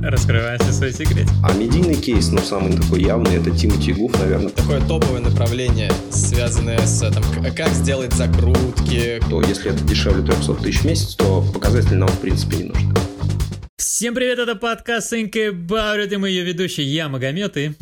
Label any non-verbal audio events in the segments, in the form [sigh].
раскрывай все свои секреты. А медийный кейс, ну, самый такой явный, это Тимати Гуф, наверное. Такое топовое направление, связанное с там, как сделать закрутки. То если это дешевле 300 тысяч в месяц, то показатель нам, в принципе, не нужен. Всем привет, это подкаст About It, и мы ее ведущие, я Магомед и...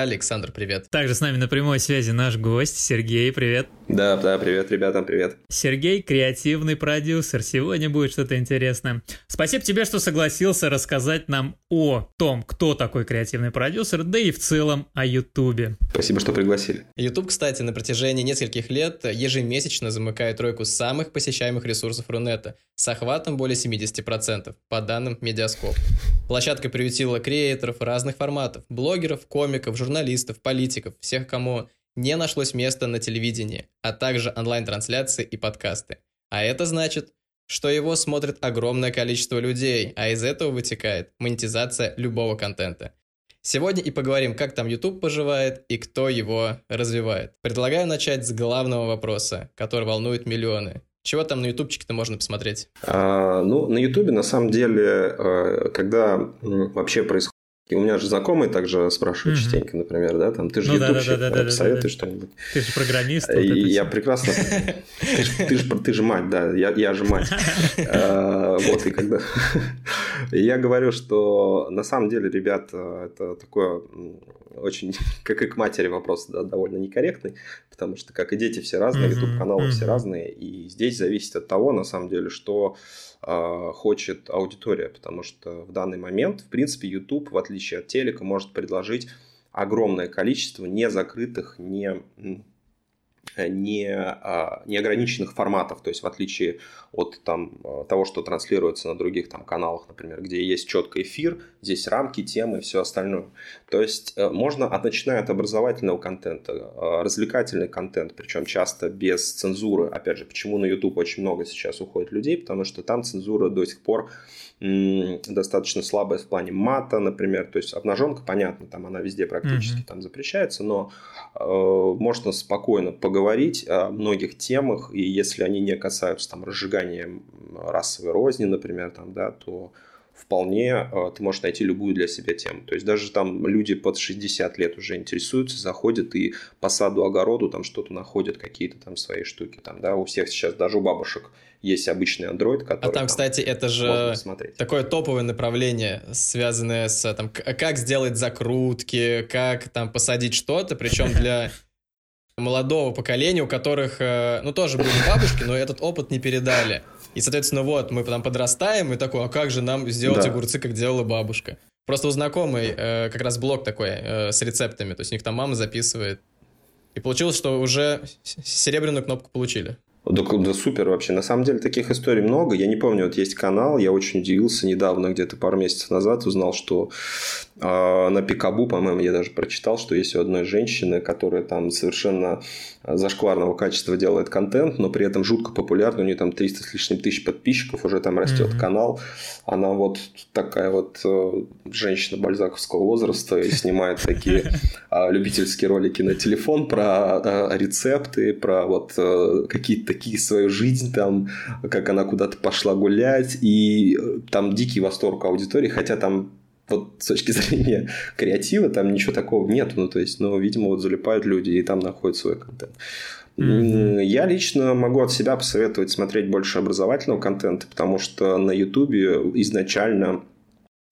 Александр, привет. Также с нами на прямой связи наш гость Сергей, привет. Да, да, привет, ребятам, привет. Сергей, креативный продюсер, сегодня будет что-то интересное. Спасибо тебе, что согласился рассказать нам о том, кто такой креативный продюсер, да и в целом о Ютубе. Спасибо, что пригласили. Ютуб, кстати, на протяжении нескольких лет ежемесячно замыкает тройку самых посещаемых ресурсов Рунета с охватом более 70%, по данным Медиаскоп. Площадка приютила креаторов разных форматов, блогеров, комиков, журналистов, политиков, всех, кому не нашлось места на телевидении, а также онлайн-трансляции и подкасты. А это значит, что его смотрит огромное количество людей, а из этого вытекает монетизация любого контента. Сегодня и поговорим, как там YouTube поживает и кто его развивает. Предлагаю начать с главного вопроса, который волнует миллионы. Чего там на ютубчике-то можно посмотреть? А, ну, на ютубе, на самом деле, э, когда вообще происходит и у меня же знакомые также спрашивают mm-hmm. частенько, например, да, там, ты же ну, ютубщик, да, да, да, посоветуй да, да. что-нибудь. Ты же программист. Вот я прекрасно... [laughs] Ты же ты же мать, да, я, я же мать. А, [laughs] вот, и когда... [laughs] Я говорю, что на самом деле, ребят, это такое очень, как и к матери вопрос, да, довольно некорректный, потому что, как и дети, все разные, YouTube-каналы все разные, и здесь зависит от того, на самом деле, что хочет аудитория, потому что в данный момент, в принципе, YouTube, в отличие от телека, может предложить огромное количество незакрытых, не не, а, неограниченных форматов, то есть в отличие от там, э, того, что транслируется на других там, каналах, например, где есть четко эфир, здесь рамки, темы и все остальное. То есть э, можно, от, начиная от образовательного контента, развлекательный контент, причем часто без цензуры. Опять же, почему на YouTube очень много сейчас уходит людей, потому что там цензура до сих пор достаточно слабая в плане мата, например. То есть обнаженка, понятно, там она везде практически mm-hmm. там запрещается, но э, можно спокойно поговорить о многих темах, и если они не касаются там разжигания расовой розни, например, там, да, то вполне э, ты можешь найти любую для себя тему. То есть даже там люди под 60 лет уже интересуются, заходят и по саду, огороду там что-то находят, какие-то там свои штуки. Там, да, у всех сейчас, даже у бабушек есть обычный Android, который... А там, кстати, это же такое топовое направление, связанное с там, как сделать закрутки, как там посадить что-то, причем для [laughs] молодого поколения, у которых, э, ну, тоже были бабушки, но этот опыт не передали. И, соответственно, вот, мы там подрастаем, и такой, а как же нам сделать да. огурцы, как делала бабушка? Просто у знакомой э, как раз блог такой э, с рецептами, то есть у них там мама записывает. И получилось, что уже серебряную кнопку получили. Да, да супер вообще. На самом деле таких историй много. Я не помню, вот есть канал, я очень удивился недавно, где-то пару месяцев назад узнал, что на Пикабу, по-моему, я даже прочитал, что есть у одной женщины, которая там совершенно зашкварного качества делает контент, но при этом жутко популярна, у нее там 300 с лишним тысяч подписчиков, уже там растет mm-hmm. канал. Она вот такая вот э, женщина бальзаковского возраста и снимает такие а, любительские ролики на телефон про а, рецепты, про вот э, какие-то такие свою жизнь, там, как она куда-то пошла гулять, и э, там дикий восторг аудитории, хотя там вот с точки [laughs] зрения креатива там ничего такого нет, ну, то есть, ну, видимо, вот залипают люди и там находят свой контент. Mm-hmm. Я лично могу от себя посоветовать смотреть больше образовательного контента, потому что на Ютубе изначально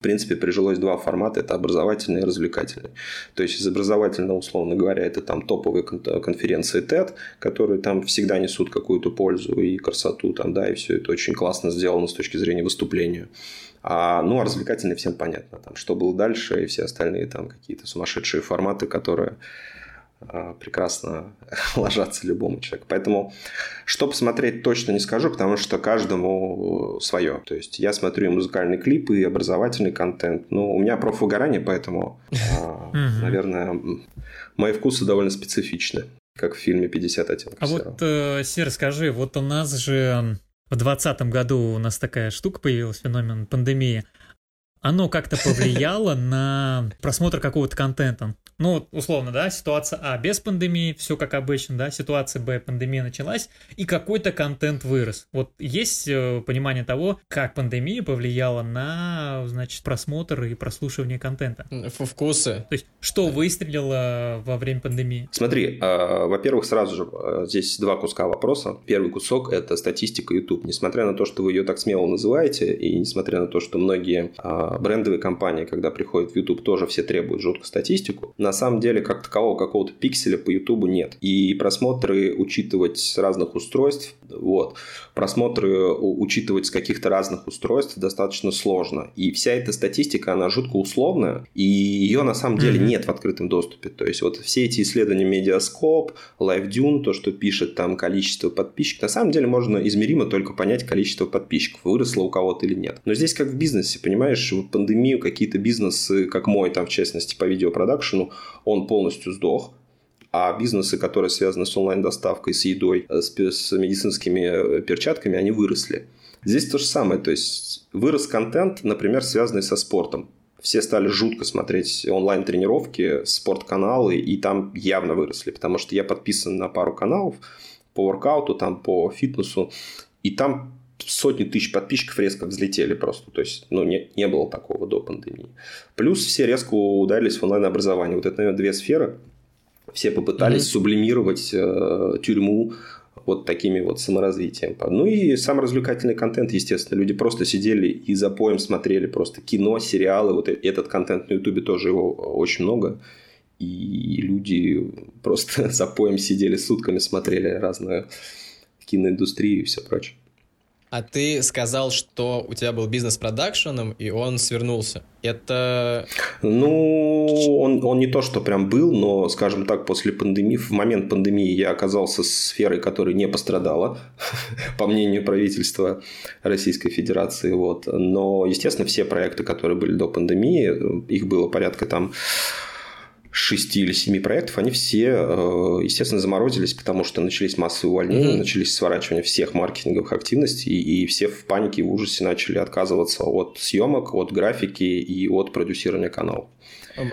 в принципе, прижилось два формата, это образовательный и развлекательный. То есть из образовательного, условно говоря, это там топовые конференции TED, которые там всегда несут какую-то пользу и красоту, там, да, и все это очень классно сделано с точки зрения выступления. А, ну, а развлекательный всем понятно, там, что было дальше и все остальные там какие-то сумасшедшие форматы, которые прекрасно [laughs] ложатся любому человеку. Поэтому что посмотреть точно не скажу, потому что каждому свое. То есть я смотрю и музыкальные клипы, и образовательный контент. Ну, у меня профвыгорание, поэтому, [laughs] а, наверное, мои вкусы довольно специфичны, как в фильме «50 оттенков А вот, э, Сер, скажи, вот у нас же в 2020 году у нас такая штука появилась, феномен пандемии. Оно как-то повлияло на просмотр какого-то контента? Ну, условно, да, ситуация А без пандемии, все как обычно, да, ситуация Б, пандемия началась, и какой-то контент вырос. Вот есть э, понимание того, как пандемия повлияла на, значит, просмотр и прослушивание контента? Вкусы. То есть, что выстрелило во время пандемии? Смотри, э, во-первых, сразу же, э, здесь два куска вопроса. Первый кусок – это статистика YouTube. Несмотря на то, что вы ее так смело называете, и несмотря на то, что многие э, брендовые компании, когда приходят в YouTube, тоже все требуют жутко статистику, на самом деле как такового какого-то пикселя по YouTube нет. И просмотры учитывать с разных устройств, вот, просмотры учитывать с каких-то разных устройств достаточно сложно. И вся эта статистика, она жутко условная, и ее на самом деле нет в открытом доступе. То есть вот все эти исследования Mediascope, LiveDune, то, что пишет там количество подписчиков, на самом деле можно измеримо только понять количество подписчиков, выросло у кого-то или нет. Но здесь как в бизнесе, понимаешь, в пандемию какие-то бизнесы, как мой там в частности по видеопродакшену, он полностью сдох, а бизнесы, которые связаны с онлайн-доставкой, с едой, э, с, с медицинскими э, перчатками, они выросли. Здесь то же самое, то есть вырос контент, например, связанный со спортом. Все стали жутко смотреть онлайн-тренировки, спортканалы, и там явно выросли, потому что я подписан на пару каналов по воркауту, там по фитнесу, и там сотни тысяч подписчиков резко взлетели просто. То есть, ну, не, не было такого до пандемии. Плюс все резко ударились в онлайн-образование. Вот это, наверное, две сферы. Все попытались mm-hmm. сублимировать э, тюрьму вот такими вот саморазвитием. Ну и саморазвлекательный контент, естественно. Люди просто сидели и за поем смотрели просто кино, сериалы. Вот этот контент на Ютубе тоже его очень много. И люди просто [laughs] за поем сидели сутками, смотрели разную киноиндустрию и все прочее. А ты сказал, что у тебя был бизнес продакшеном, и он свернулся. Это... Ну, он, он не то, что прям был, но, скажем так, после пандемии, в момент пандемии я оказался сферой, которая не пострадала, [laughs] по мнению правительства Российской Федерации. Вот. Но, естественно, все проекты, которые были до пандемии, их было порядка там шести или семи проектов, они все, э, естественно, заморозились, потому что начались массовые увольнения, mm-hmm. начались сворачивания всех маркетинговых активностей, и все в панике, в ужасе начали отказываться от съемок, от графики и от продюсирования каналов.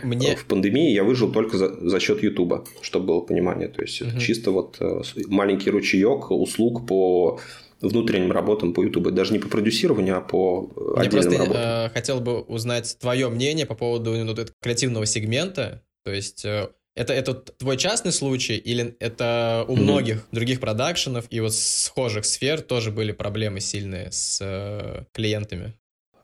Мне... В пандемии я выжил только за, за счет Ютуба, чтобы было понимание. То есть, mm-hmm. чисто вот э, маленький ручеек услуг по внутренним работам по Ютубу. Даже не по продюсированию, а по Я отдельным просто работам. Э, хотел бы узнать твое мнение по поводу ну, креативного сегмента то есть э, это, это твой частный случай или это у mm-hmm. многих других продакшенов и вот схожих сфер тоже были проблемы сильные с э, клиентами?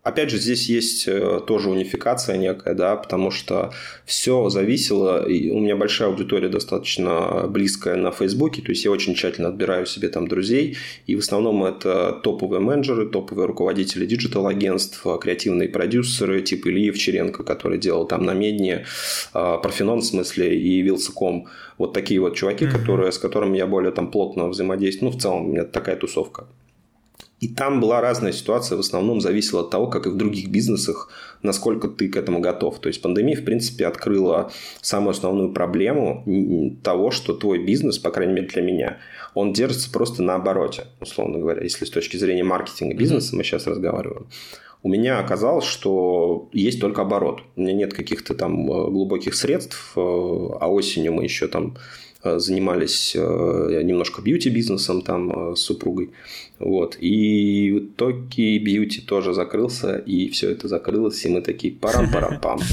Опять же, здесь есть э, тоже унификация некая, да, потому что все зависело, и у меня большая аудитория достаточно близкая на Фейсбуке, то есть я очень тщательно отбираю себе там друзей, и в основном это топовые менеджеры, топовые руководители digital -агентств, креативные продюсеры, типа Ильи Евчеренко, который делал там на Медне, Парфенон в смысле, и Wylsacom. Вот такие вот чуваки, mm-hmm. которые, с которыми я более там плотно взаимодействую. Ну, в целом, у меня такая тусовка. И там была разная ситуация, в основном зависела от того, как и в других бизнесах, насколько ты к этому готов. То есть пандемия, в принципе, открыла самую основную проблему того, что твой бизнес, по крайней мере для меня, он держится просто на обороте, условно говоря, если с точки зрения маркетинга бизнеса мы сейчас разговариваем. У меня оказалось, что есть только оборот. У меня нет каких-то там э, глубоких средств, э, а осенью мы еще там занимались э, немножко бьюти-бизнесом там э, с супругой. Вот. И в итоге бьюти тоже закрылся, и все это закрылось, и мы такие парам-парам-пам. [laughs]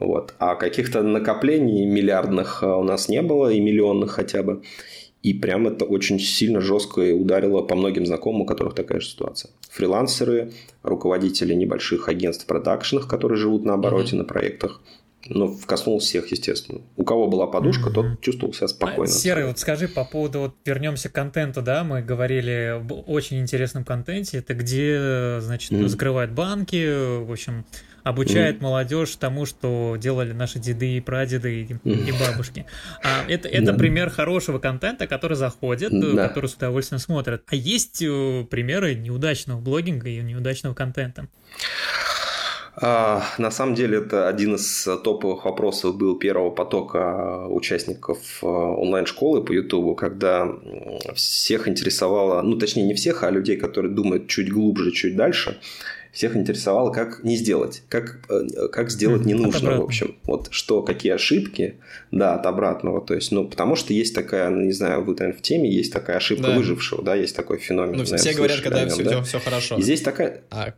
Вот. А каких-то накоплений миллиардных у нас не было, и миллионных хотя бы. И прям это очень сильно жестко ударило по многим знакомым, у которых такая же ситуация. Фрилансеры, руководители небольших агентств продакшенов, которые живут на обороте mm-hmm. на проектах – ну, коснулось всех, естественно. У кого была подушка, mm-hmm. тот чувствовал себя спокойно. А, Серый, вот скажи по поводу, вот вернемся к контенту, да, мы говорили об очень интересном контенте, это где, значит, mm-hmm. закрывают банки, в общем, обучает mm-hmm. молодежь тому, что делали наши деды и прадеды и, mm-hmm. и бабушки. А это, это mm-hmm. пример хорошего контента, который заходит, mm-hmm. который с удовольствием смотрят. А есть э, примеры неудачного блогинга и неудачного контента? А, на самом деле это один из топовых вопросов был первого потока участников а, онлайн-школы по Ютубу, когда всех интересовало, ну точнее не всех, а людей, которые думают чуть глубже, чуть дальше, всех интересовало, как не сделать, как, э, как сделать не нужно, в общем. Вот что, какие ошибки, да, от обратного. То есть, ну, потому что есть такая, ну, не знаю, вы, наверное, в теме, есть такая ошибка да. выжившего, да, есть такой феномен. Ну, все говорят, когда все, да? все хорошо. И здесь такая... А,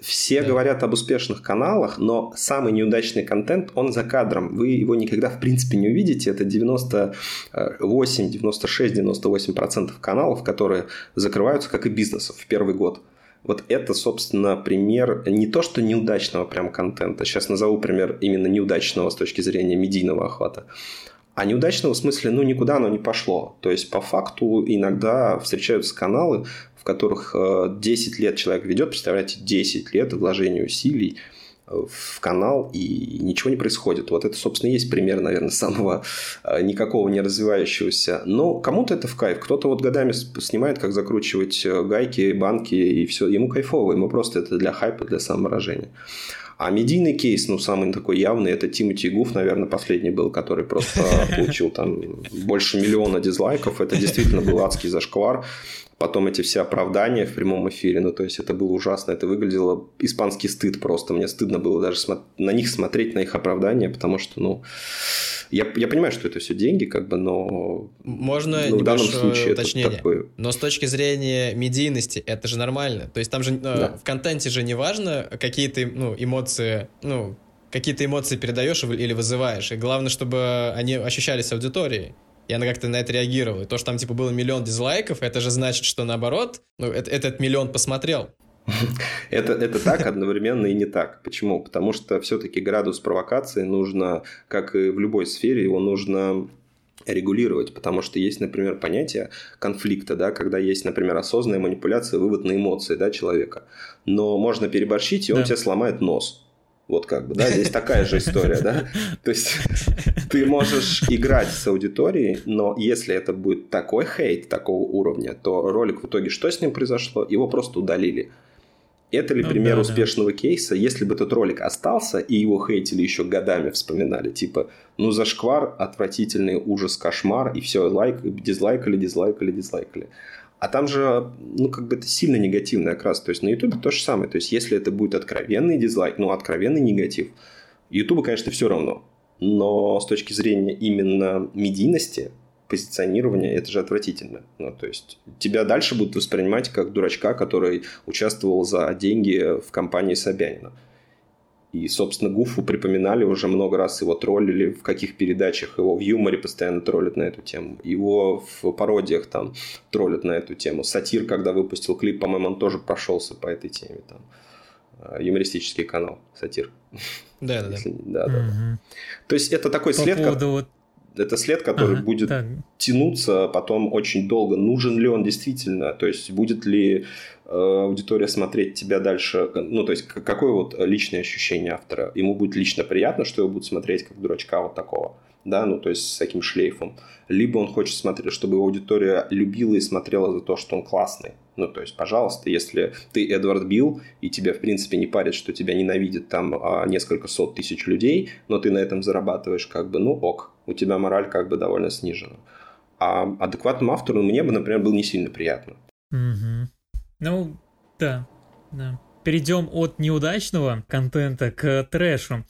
все да. говорят об успешных каналах, но самый неудачный контент, он за кадром. Вы его никогда, в принципе, не увидите. Это 98, 96, 98% каналов, которые закрываются, как и бизнесов, в первый год. Вот это, собственно, пример не то, что неудачного прям контента. Сейчас назову пример именно неудачного с точки зрения медийного охвата. А неудачного в смысле, ну, никуда оно не пошло. То есть, по факту, иногда встречаются каналы, которых 10 э, лет человек ведет, представляете, 10 лет вложения усилий э, в канал, и ничего не происходит. Вот это, собственно, есть пример, наверное, самого э, никакого не развивающегося. Но кому-то это в кайф. Кто-то вот годами снимает, как закручивать гайки, банки, и все. Ему кайфово, ему просто это для хайпа, для самовыражения. А медийный кейс, ну, самый такой явный, это Тимати Гуф, наверное, последний был, который просто получил там больше миллиона дизлайков. Это действительно был адский зашквар потом эти все оправдания в прямом эфире, ну, то есть это было ужасно, это выглядело испанский стыд просто, мне стыдно было даже на них смотреть, на их оправдания, потому что, ну, я, я понимаю, что это все деньги, как бы, но... Можно ну, в данном случае уточнение, такое... но с точки зрения медийности это же нормально, то есть там же э, да. в контенте же не важно, какие ты, ну, эмоции, ну, какие-то эмоции передаешь или вызываешь, и главное, чтобы они ощущались аудиторией и она как-то на это реагировала. И то, что там, типа, было миллион дизлайков, это же значит, что наоборот, ну, это, этот миллион посмотрел. [laughs] Это, это так одновременно и не так. Почему? Потому что все-таки градус провокации нужно, как и в любой сфере, его нужно регулировать, потому что есть, например, понятие конфликта, да, когда есть, например, осознанная манипуляция, вывод на эмоции да, человека. Но можно переборщить, и он да. тебе сломает нос. Вот как бы, да, здесь такая же история, да. То есть ты можешь играть с аудиторией, но если это будет такой хейт такого уровня, то ролик в итоге что с ним произошло? Его просто удалили. Это ли ну, пример да, успешного да. кейса, если бы этот ролик остался, и его хейтили еще годами вспоминали, типа, ну зашквар, отвратительный ужас, кошмар, и все, лайк, дизлайкали, дизлайкали, дизлайкали. А там же, ну, как бы это сильно негативный окрас. То есть на YouTube то же самое. То есть если это будет откровенный дизлайк, ну, откровенный негатив, YouTube, конечно, все равно. Но с точки зрения именно медийности, позиционирования, это же отвратительно. Ну, то есть тебя дальше будут воспринимать как дурачка, который участвовал за деньги в компании Собянина. И, собственно, Гуфу припоминали уже много раз, его троллили, в каких передачах, его в юморе постоянно троллят на эту тему, его в пародиях там троллят на эту тему. Сатир, когда выпустил клип, по-моему, он тоже прошелся по этой теме. Там. А, юмористический канал Сатир. Да, да, да. да, да. То есть это такой по след, поводу вот это след, который ага, будет так. тянуться потом очень долго. Нужен ли он действительно? То есть будет ли аудитория смотреть тебя дальше? Ну, то есть какое вот личное ощущение автора? Ему будет лично приятно, что его будут смотреть как дурачка вот такого? да, ну, то есть с таким шлейфом. Либо он хочет смотреть, чтобы его аудитория любила и смотрела за то, что он классный. Ну, то есть, пожалуйста, если ты Эдвард Билл, и тебя, в принципе, не парит, что тебя ненавидит там а, несколько сот тысяч людей, но ты на этом зарабатываешь, как бы, ну, ок, у тебя мораль как бы довольно снижена. А адекватному автору мне бы, например, было не сильно приятно. Угу. Ну, да, да. Перейдем от неудачного контента к трэшу.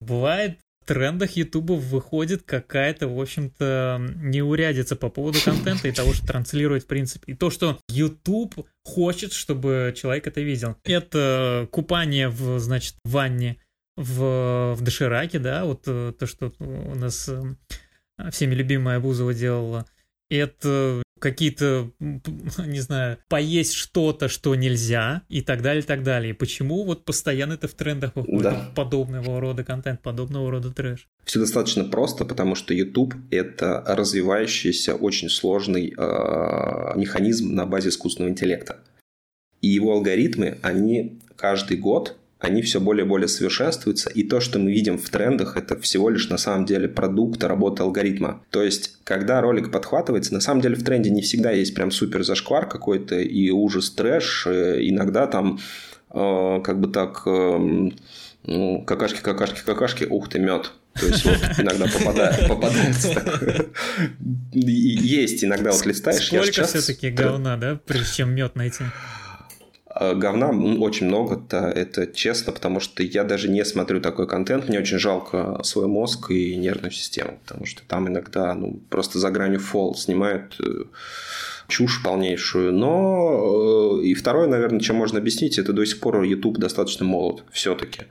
Бывает в трендах Ютуба выходит какая-то, в общем-то, неурядица по поводу контента и того, что транслирует, в принципе. И то, что YouTube хочет, чтобы человек это видел. Это купание в, значит, ванне в, в дошираке, да, вот э, то, что у нас э, всеми любимая Бузова делала. Это какие-то, [laughs] не знаю, поесть что-то, что нельзя, и так далее, и так далее. Почему вот постоянно это в трендах выходит да. подобного рода контент, подобного рода трэш? Все достаточно просто, потому что YouTube — это развивающийся очень сложный э, механизм на базе искусственного интеллекта. И его алгоритмы, они каждый год они все более и более совершенствуются, и то, что мы видим в трендах, это всего лишь на самом деле продукт работы алгоритма. То есть, когда ролик подхватывается, на самом деле в тренде не всегда есть прям супер зашквар какой-то и ужас, трэш, э, иногда там э, как бы так э, ну, какашки, какашки, какашки, ух ты, мед. То есть вот иногда попадает, попадается такое. Есть иногда вот листаешь. Сколько все-таки говна, да, прежде чем мед найти? Э, говна очень много, да, это честно, потому что я даже не смотрю такой контент, мне очень жалко свой мозг и нервную систему, потому что там иногда ну, просто за гранью фол снимают э, чушь полнейшую. Но э, и второе, наверное, чем можно объяснить, это до сих пор YouTube достаточно молод все-таки.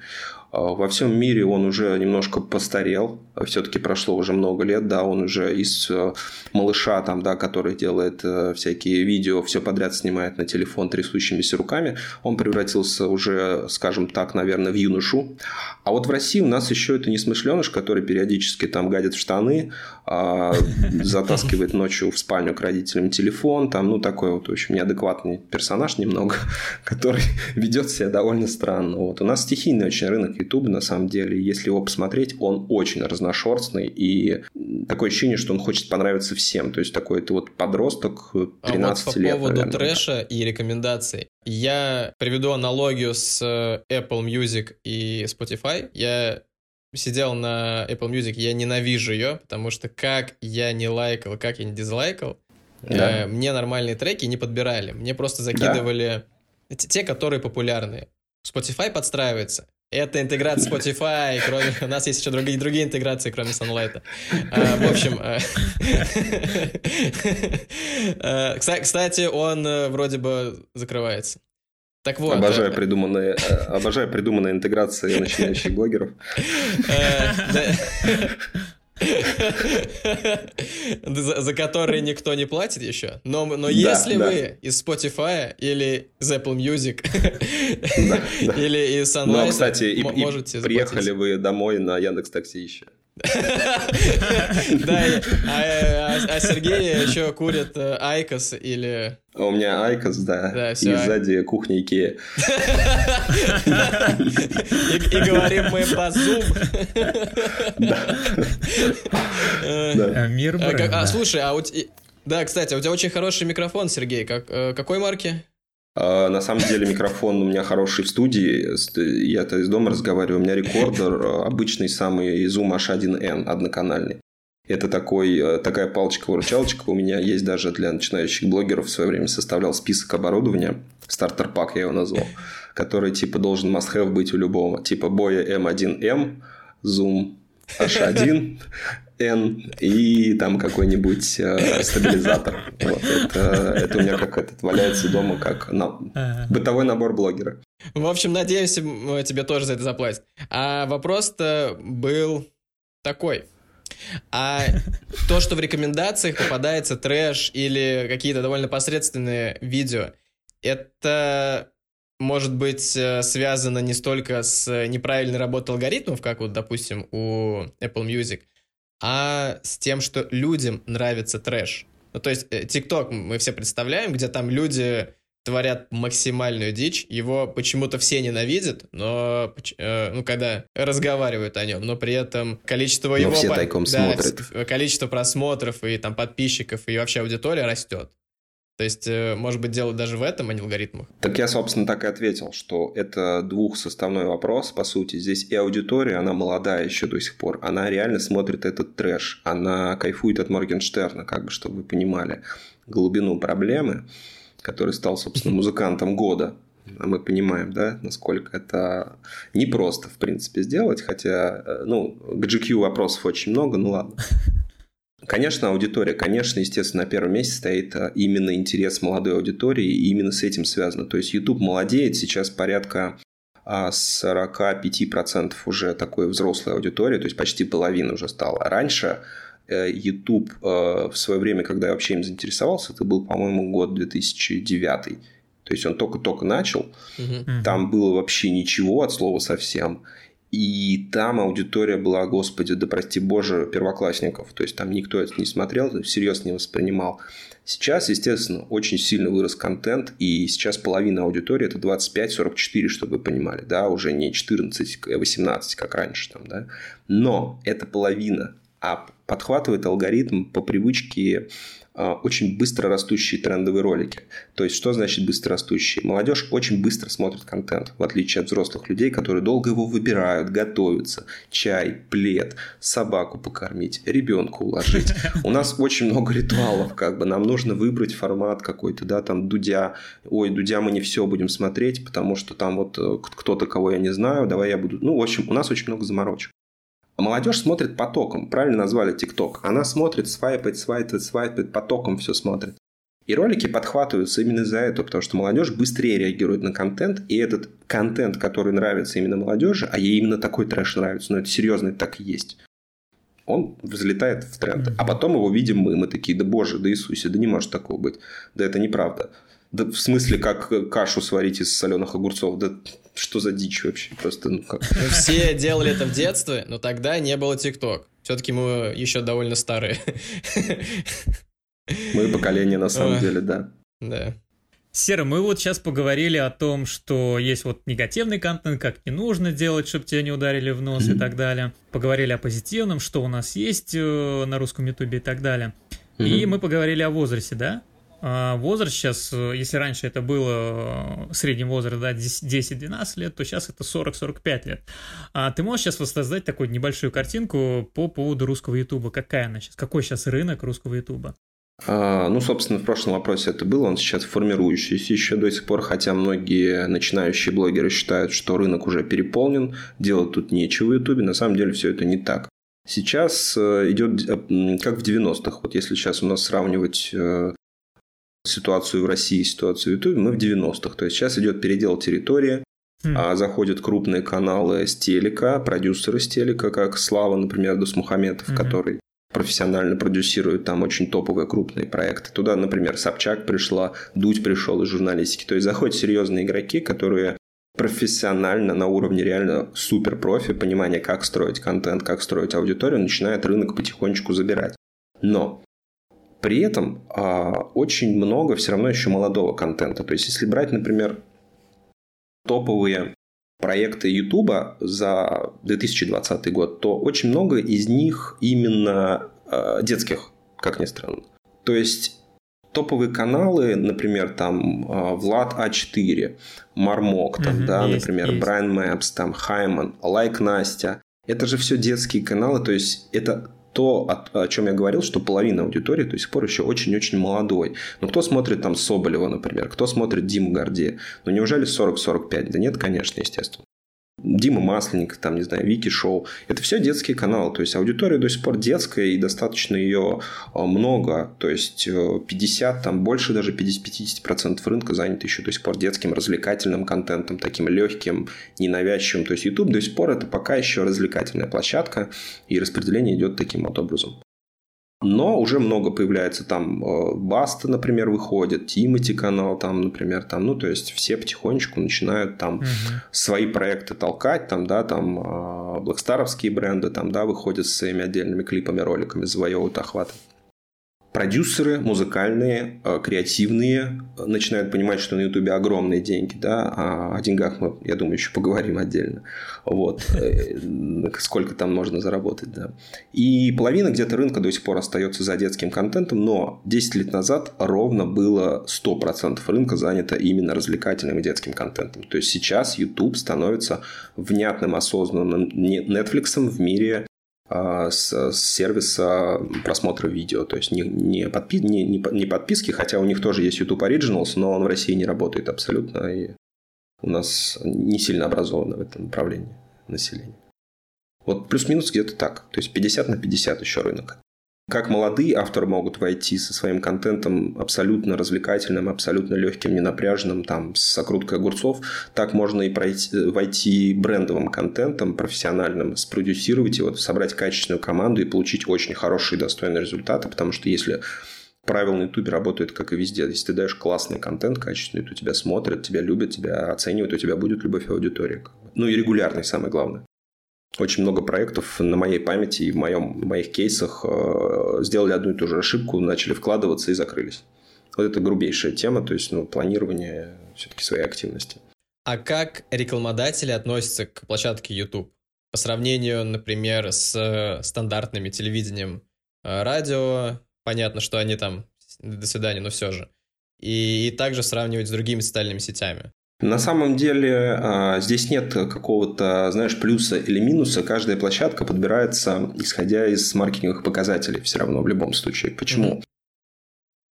А, во всем мире он уже немножко постарел, все-таки прошло уже много лет, да, он уже из э, малыша, там, да, который делает э, всякие видео, все подряд снимает на телефон трясущимися руками, он превратился уже, скажем так, наверное, в юношу. А вот в России у нас еще это несмышленыш, который периодически там гадит в штаны, а, затаскивает ночью в спальню к родителям телефон, там, ну, такой вот, в общем, неадекватный персонаж немного, [laughs] который ведет себя довольно странно. Вот. У нас стихийный очень рынок YouTube, на самом деле, если его посмотреть, он очень разношерстный, и такое ощущение, что он хочет понравиться всем. То есть, такой это вот подросток 13 а вот лет. по поводу наверное, трэша да. и рекомендаций. Я приведу аналогию с э, Apple Music и Spotify. Я сидел на Apple Music, я ненавижу ее, потому что как я не лайкал, как я не дизлайкал, да. э, мне нормальные треки не подбирали. Мне просто закидывали да. те, которые популярные. Spotify подстраивается. Это интеграция Spotify, кроме... У нас есть еще другие, другие интеграции, кроме Sunlight. А, в общем... Э, э, кстати, он э, вроде бы закрывается. Так вот. Обожаю придуманные, обожаю придуманные интеграции начинающих блогеров. [laughs] за, за которые никто не платит еще. Но, но да, если да. вы из Spotify или из Apple Music [laughs] [laughs] да, или из Sunlight, но, кстати, и, можете и приехали вы домой на Яндекс Такси еще. Да, а, а, а Сергей еще курит э, IQOS или... У меня IQOS, да, и сзади кухня Икея. И говорим мы по Zoom. Да. Мир А, слушай, а у тебя... Да, кстати, у тебя очень хороший микрофон, Сергей. Как, э, какой марки? А, на самом деле [laughs] микрофон у меня хороший в студии. Я-то из дома разговариваю. У меня рекордер э, обычный самый Zoom H1N одноканальный. Это такой, э, такая палочка-выручалочка. У меня есть даже для начинающих блогеров в свое время составлял список оборудования. Стартер-пак я его назвал. Который типа должен must-have быть у любого. Типа боя M1M, Zoom H1, N и там какой-нибудь э, стабилизатор. Вот, это, это у меня как этот валяется дома как на, бытовой набор блогера. В общем, надеемся, тебе тоже за это заплатят. А вопрос-то был такой. А [laughs] то, что в рекомендациях попадается трэш или какие-то довольно посредственные видео, это может быть э, связано не столько с неправильной работой алгоритмов, как вот, допустим, у Apple Music, а с тем, что людям нравится трэш. Ну, то есть, ТикТок мы все представляем, где там люди творят максимальную дичь, его почему-то все ненавидят, но э, ну когда разговаривают о нем, но при этом количество но его все тайком да, смотрят. количество просмотров и там подписчиков и вообще аудитория растет. То есть, э, может быть, дело даже в этом, а не в алгоритмах? Так я, собственно, так и ответил, что это двухсоставной вопрос, по сути. Здесь и аудитория, она молодая еще до сих пор, она реально смотрит этот трэш, она кайфует от Моргенштерна, как бы, чтобы вы понимали глубину проблемы, который стал, собственно, [laughs] музыкантом года. А мы понимаем, да, насколько это непросто, в принципе, сделать, хотя, э, ну, к GQ вопросов очень много, ну ладно. [laughs] Конечно, аудитория, конечно, естественно, на первом месте стоит а, именно интерес молодой аудитории, и именно с этим связано. То есть YouTube молодеет, сейчас порядка 45% а, уже такой взрослой аудитории, то есть почти половина уже стала. Раньше э, YouTube э, в свое время, когда я вообще им заинтересовался, это был, по-моему, год 2009. То есть он только-только начал, угу. там было вообще ничего от слова совсем. И там аудитория была, господи, да прости боже, первоклассников. То есть там никто это не смотрел, всерьез не воспринимал. Сейчас, естественно, очень сильно вырос контент, и сейчас половина аудитории это 25-44, чтобы вы понимали, да, уже не 14-18, как раньше там, да. Но это половина, а подхватывает алгоритм по привычке очень быстро растущие трендовые ролики. То есть, что значит быстро растущие? Молодежь очень быстро смотрит контент, в отличие от взрослых людей, которые долго его выбирают, готовятся. Чай, плед, собаку покормить, ребенка уложить. У нас очень много ритуалов, как бы. Нам нужно выбрать формат какой-то, да, там, Дудя. Ой, Дудя мы не все будем смотреть, потому что там вот э, кто-то, кого я не знаю, давай я буду... Ну, в общем, у нас очень много заморочек. А молодежь смотрит потоком, правильно назвали ТикТок. Она смотрит, свайпает, свайпает, свайпает, потоком все смотрит. И ролики подхватываются именно из-за этого, потому что молодежь быстрее реагирует на контент, и этот контент, который нравится именно молодежи, а ей именно такой трэш нравится, но это серьезно, это так и есть, он взлетает в тренд. А потом его видим мы, мы такие, да боже, да Иисусе, да не может такого быть. Да это неправда. Да в смысле, как кашу сварить из соленых огурцов? Да что за дичь вообще? Просто, ну как... Мы все делали это в детстве, но тогда не было ТикТок. Все-таки мы еще довольно старые. Мы поколение, на самом деле, да. Да. Сера, мы вот сейчас поговорили о том, что есть вот негативный контент, как не нужно делать, чтобы тебя не ударили в нос mm-hmm. и так далее. Поговорили о позитивном, что у нас есть э, на русском ютубе и так далее. Mm-hmm. И мы поговорили о возрасте, да? А, возраст сейчас, э, если раньше это было э, средний возраст да, 10-12 лет, то сейчас это 40-45 лет. А ты можешь сейчас воссоздать такую небольшую картинку по поводу русского ютуба? Какая она сейчас? Какой сейчас рынок русского ютуба? А, ну, собственно, в прошлом вопросе это было, он сейчас формирующийся еще до сих пор, хотя многие начинающие блогеры считают, что рынок уже переполнен, делать тут нечего в Ютубе, на самом деле все это не так. Сейчас э, идет как в 90-х, вот если сейчас у нас сравнивать ситуацию в России, ситуацию в Ютубе, мы в 90-х. То есть сейчас идет передел территории, mm. а заходят крупные каналы с телека, продюсеры с телека, как Слава, например, Дусмухаметов, mm-hmm. который профессионально продюсирует там очень топовые крупные проекты. Туда, например, Собчак пришла, Дудь пришел из журналистики. То есть заходят серьезные игроки, которые профессионально на уровне реально супер профи, понимание, как строить контент, как строить аудиторию, начинает рынок потихонечку забирать. Но при этом а, очень много все равно еще молодого контента. То есть, если брать, например, топовые проекты YouTube за 2020 год, то очень много из них именно э, детских, как ни странно. То есть топовые каналы, например, там Влад А4, Мармок, там, mm да, есть, например, есть. Брайан Мэпс, там Хайман, Лайк Настя. Это же все детские каналы, то есть это то, о, о чем я говорил, что половина аудитории до сих пор еще очень-очень молодой. Но кто смотрит там Соболева, например, кто смотрит Диму Гордея? Ну, неужели 40-45? Да нет, конечно, естественно. Дима Масленников, там, не знаю, Вики Шоу. Это все детские каналы. То есть, аудитория до сих пор детская, и достаточно ее а, много. То есть, 50, э, там, больше даже 50-50% рынка занято еще до сих пор детским развлекательным контентом, таким легким, ненавязчивым. То есть, YouTube до сих пор это пока еще развлекательная площадка, и распределение идет таким вот образом. Но уже много появляется там э, Баста, например, выходит, Тимати канал там, например, там, ну, то есть все потихонечку начинают там угу. свои проекты толкать, там, да, там э, блэкстаровские бренды там, да, выходят с своими отдельными клипами, роликами, завоевывают охваты продюсеры музыкальные, э, креативные начинают понимать, что на Ютубе огромные деньги, да, а о деньгах мы, я думаю, еще поговорим отдельно, вот, э, сколько там можно заработать, да. И половина где-то рынка до сих пор остается за детским контентом, но 10 лет назад ровно было 100% рынка занято именно развлекательным и детским контентом. То есть сейчас YouTube становится внятным, осознанным Netflix в мире с, с сервиса просмотра видео. То есть не, не, подпи, не, не, не подписки, хотя у них тоже есть YouTube Originals, но он в России не работает абсолютно. И у нас не сильно образовано в этом направлении население. Вот плюс-минус где-то так. То есть 50 на 50 еще рынок как молодые авторы могут войти со своим контентом абсолютно развлекательным, абсолютно легким, ненапряженным, там, с окруткой огурцов, так можно и пройти, войти брендовым контентом, профессиональным, спродюсировать его, собрать качественную команду и получить очень хорошие достойные результаты, потому что если правила на YouTube работают, как и везде. Если ты даешь классный контент, качественный, то тебя смотрят, тебя любят, тебя оценивают, у тебя будет любовь аудитории. Ну и регулярный, самое главное очень много проектов на моей памяти и в, моем, в моих кейсах э, сделали одну и ту же ошибку, начали вкладываться и закрылись. Вот это грубейшая тема, то есть ну, планирование все-таки своей активности. А как рекламодатели относятся к площадке YouTube? По сравнению, например, с стандартными телевидением, э, радио, понятно, что они там до свидания, но все же. И, и также сравнивать с другими социальными сетями. На самом деле а, здесь нет какого-то, знаешь, плюса или минуса. Каждая площадка подбирается, исходя из маркетинговых показателей все равно в любом случае. Почему? Mm-hmm.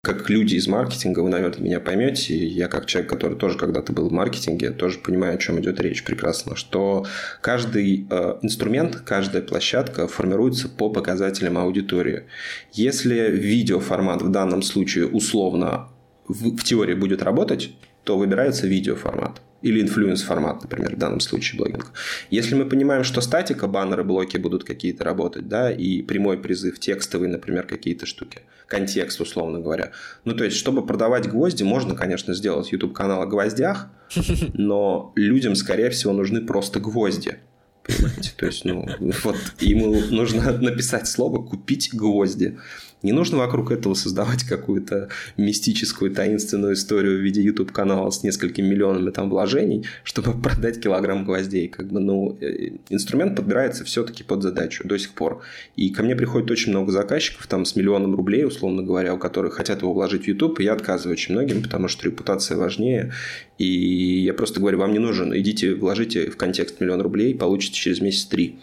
Как люди из маркетинга, вы, наверное, меня поймете. Я как человек, который тоже когда-то был в маркетинге, тоже понимаю, о чем идет речь прекрасно. Что каждый э, инструмент, каждая площадка формируется по показателям аудитории. Если видеоформат в данном случае условно в, в теории будет работать, то выбирается видеоформат или influence формат, например, в данном случае блогинг. Если мы понимаем, что статика, баннеры, блоки будут какие-то работать, да, и прямой призыв, текстовый, например, какие-то штуки, контекст, условно говоря. Ну, то есть, чтобы продавать гвозди, можно, конечно, сделать YouTube-канал о гвоздях, но людям, скорее всего, нужны просто гвозди. Понимаете? То есть, ну, вот ему нужно написать слово «купить гвозди». Не нужно вокруг этого создавать какую-то мистическую, таинственную историю в виде YouTube-канала с несколькими миллионами там вложений, чтобы [laughs] продать килограмм гвоздей. Как бы, ну, э, инструмент подбирается все-таки под задачу до сих пор. И ко мне приходит очень много заказчиков там с миллионом рублей, условно говоря, у которых хотят его вложить в YouTube, и я отказываю очень многим, потому что репутация важнее. И я просто говорю, вам не нужен, идите, вложите в контекст миллион рублей, получите через месяц три.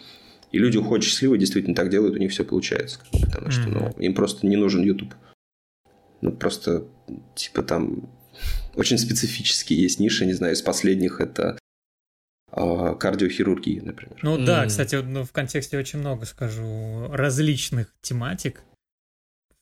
И люди уходят счастливы, действительно так делают, у них все получается. Потому что ну, им просто не нужен YouTube. Ну, просто, типа, там очень специфические есть ниши, не знаю, из последних это э, кардиохирургии, например. Ну mm. да, кстати, ну, в контексте очень много, скажу, различных тематик,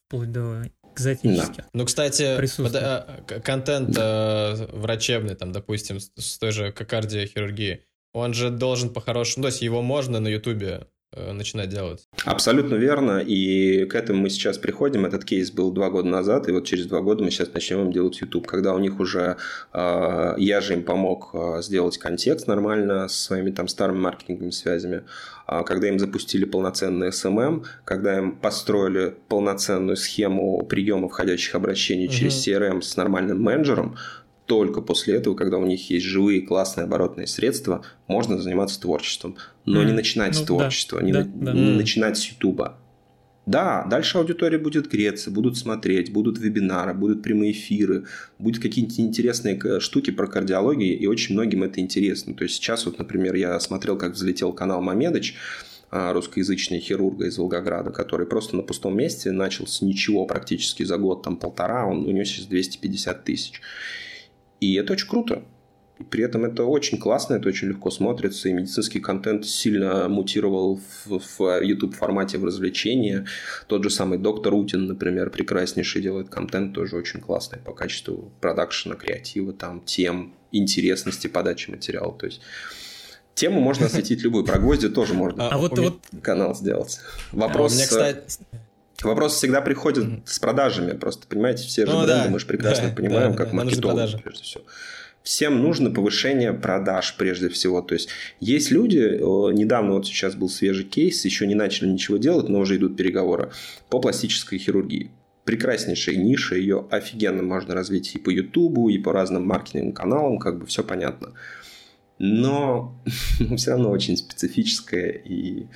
вплоть до экзотических. Да. Ну, кстати, э, контент э, врачебный, там, допустим, с той же кардиохирургии, он же должен по-хорошему... То есть его можно на Ютубе э, начинать делать. Абсолютно верно. И к этому мы сейчас приходим. Этот кейс был два года назад, и вот через два года мы сейчас начнем им делать YouTube. Когда у них уже... Э, я же им помог э, сделать контекст нормально со своими там старыми маркетинговыми связями. А когда им запустили полноценный SMM, когда им построили полноценную схему приема входящих обращений угу. через CRM с нормальным менеджером, только после этого, когда у них есть живые классные оборотные средства, можно заниматься творчеством. Но mm. не начинать ну, с творчества, да, не, да, на, да. не начинать с Ютуба. Да, дальше аудитория будет греться, будут смотреть, будут вебинары, будут прямые эфиры, будут какие-нибудь интересные штуки про кардиологию, и очень многим это интересно. То есть сейчас вот, например, я смотрел, как взлетел канал Мамедыч, а, русскоязычный хирурга из Волгограда, который просто на пустом месте начал с ничего практически за год, там полтора, он, у него сейчас 250 тысяч. И это очень круто. И при этом это очень классно, это очень легко смотрится, и медицинский контент сильно мутировал в, в YouTube формате в развлечения. Тот же самый доктор Утин, например, прекраснейший делает контент, тоже очень классный по качеству продакшена, креатива, там, тем, интересности подачи материала. То есть тему можно осветить любую. Про гвозди тоже можно а вот, вот канал сделать. Вопрос... А у меня, кстати... Вопрос всегда приходит mm-hmm. с продажами. Просто, понимаете, все же ну, бренды, да, мы же [laughs] прекрасно да, понимаем, да, как да, маркетологи, прежде всего. Всем нужно повышение продаж прежде всего. То есть есть люди, недавно вот сейчас был свежий кейс, еще не начали ничего делать, но уже идут переговоры по пластической хирургии. Прекраснейшая ниша, ее офигенно можно развить и по Ютубу, и по разным маркетинговым каналам, как бы все понятно. Но [laughs] все равно очень специфическая и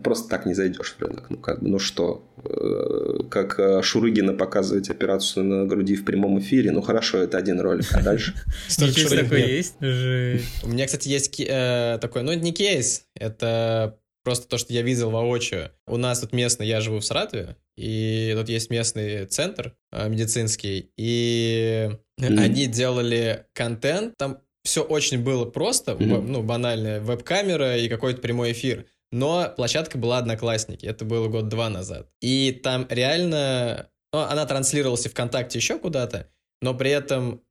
просто так не зайдешь в рынок. Ну, как бы, ну что, э, как э, Шурыгина показывать операцию на груди в прямом эфире, ну хорошо, это один ролик, а дальше? [laughs] Столько такой есть? У меня, кстати, есть э, такой, ну, это не кейс, это просто то, что я видел воочию. У нас тут местный, я живу в Саратове, и тут есть местный центр медицинский, и они делали контент, там все очень было просто, ну, банально, веб-камера и какой-то прямой эфир. Но площадка была Одноклассники, это было год-два назад. И там реально... Ну, она транслировалась и ВКонтакте еще куда-то, но при этом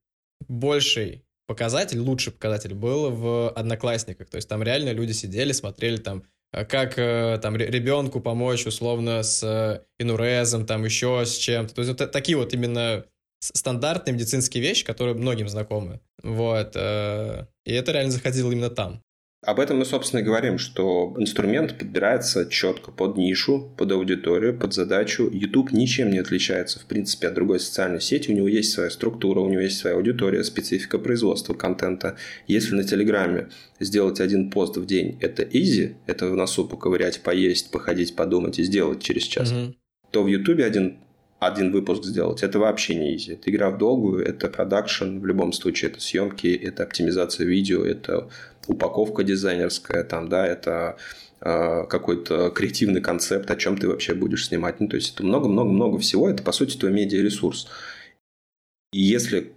больший показатель, лучший показатель был в Одноклассниках. То есть там реально люди сидели, смотрели там, э, как э, там ребенку помочь условно с э, инурезом, там еще с чем-то. То есть вот такие вот именно стандартные медицинские вещи, которые многим знакомы. Вот. И это реально заходило именно там. Об этом мы, собственно, и говорим, что инструмент подбирается четко под нишу, под аудиторию, под задачу. YouTube ничем не отличается, в принципе, от другой социальной сети. У него есть своя структура, у него есть своя аудитория, специфика производства контента. Если на Телеграме сделать один пост в день – это easy, это в носу поковырять, поесть, походить, подумать и сделать через час, угу. то в YouTube один один выпуск сделать, это вообще не изи. Это игра в долгую, это продакшн, в любом случае это съемки, это оптимизация видео, это упаковка дизайнерская, там, да, это э, какой-то креативный концепт, о чем ты вообще будешь снимать. Ну, то есть это много-много-много всего, это по сути твой медиаресурс. И если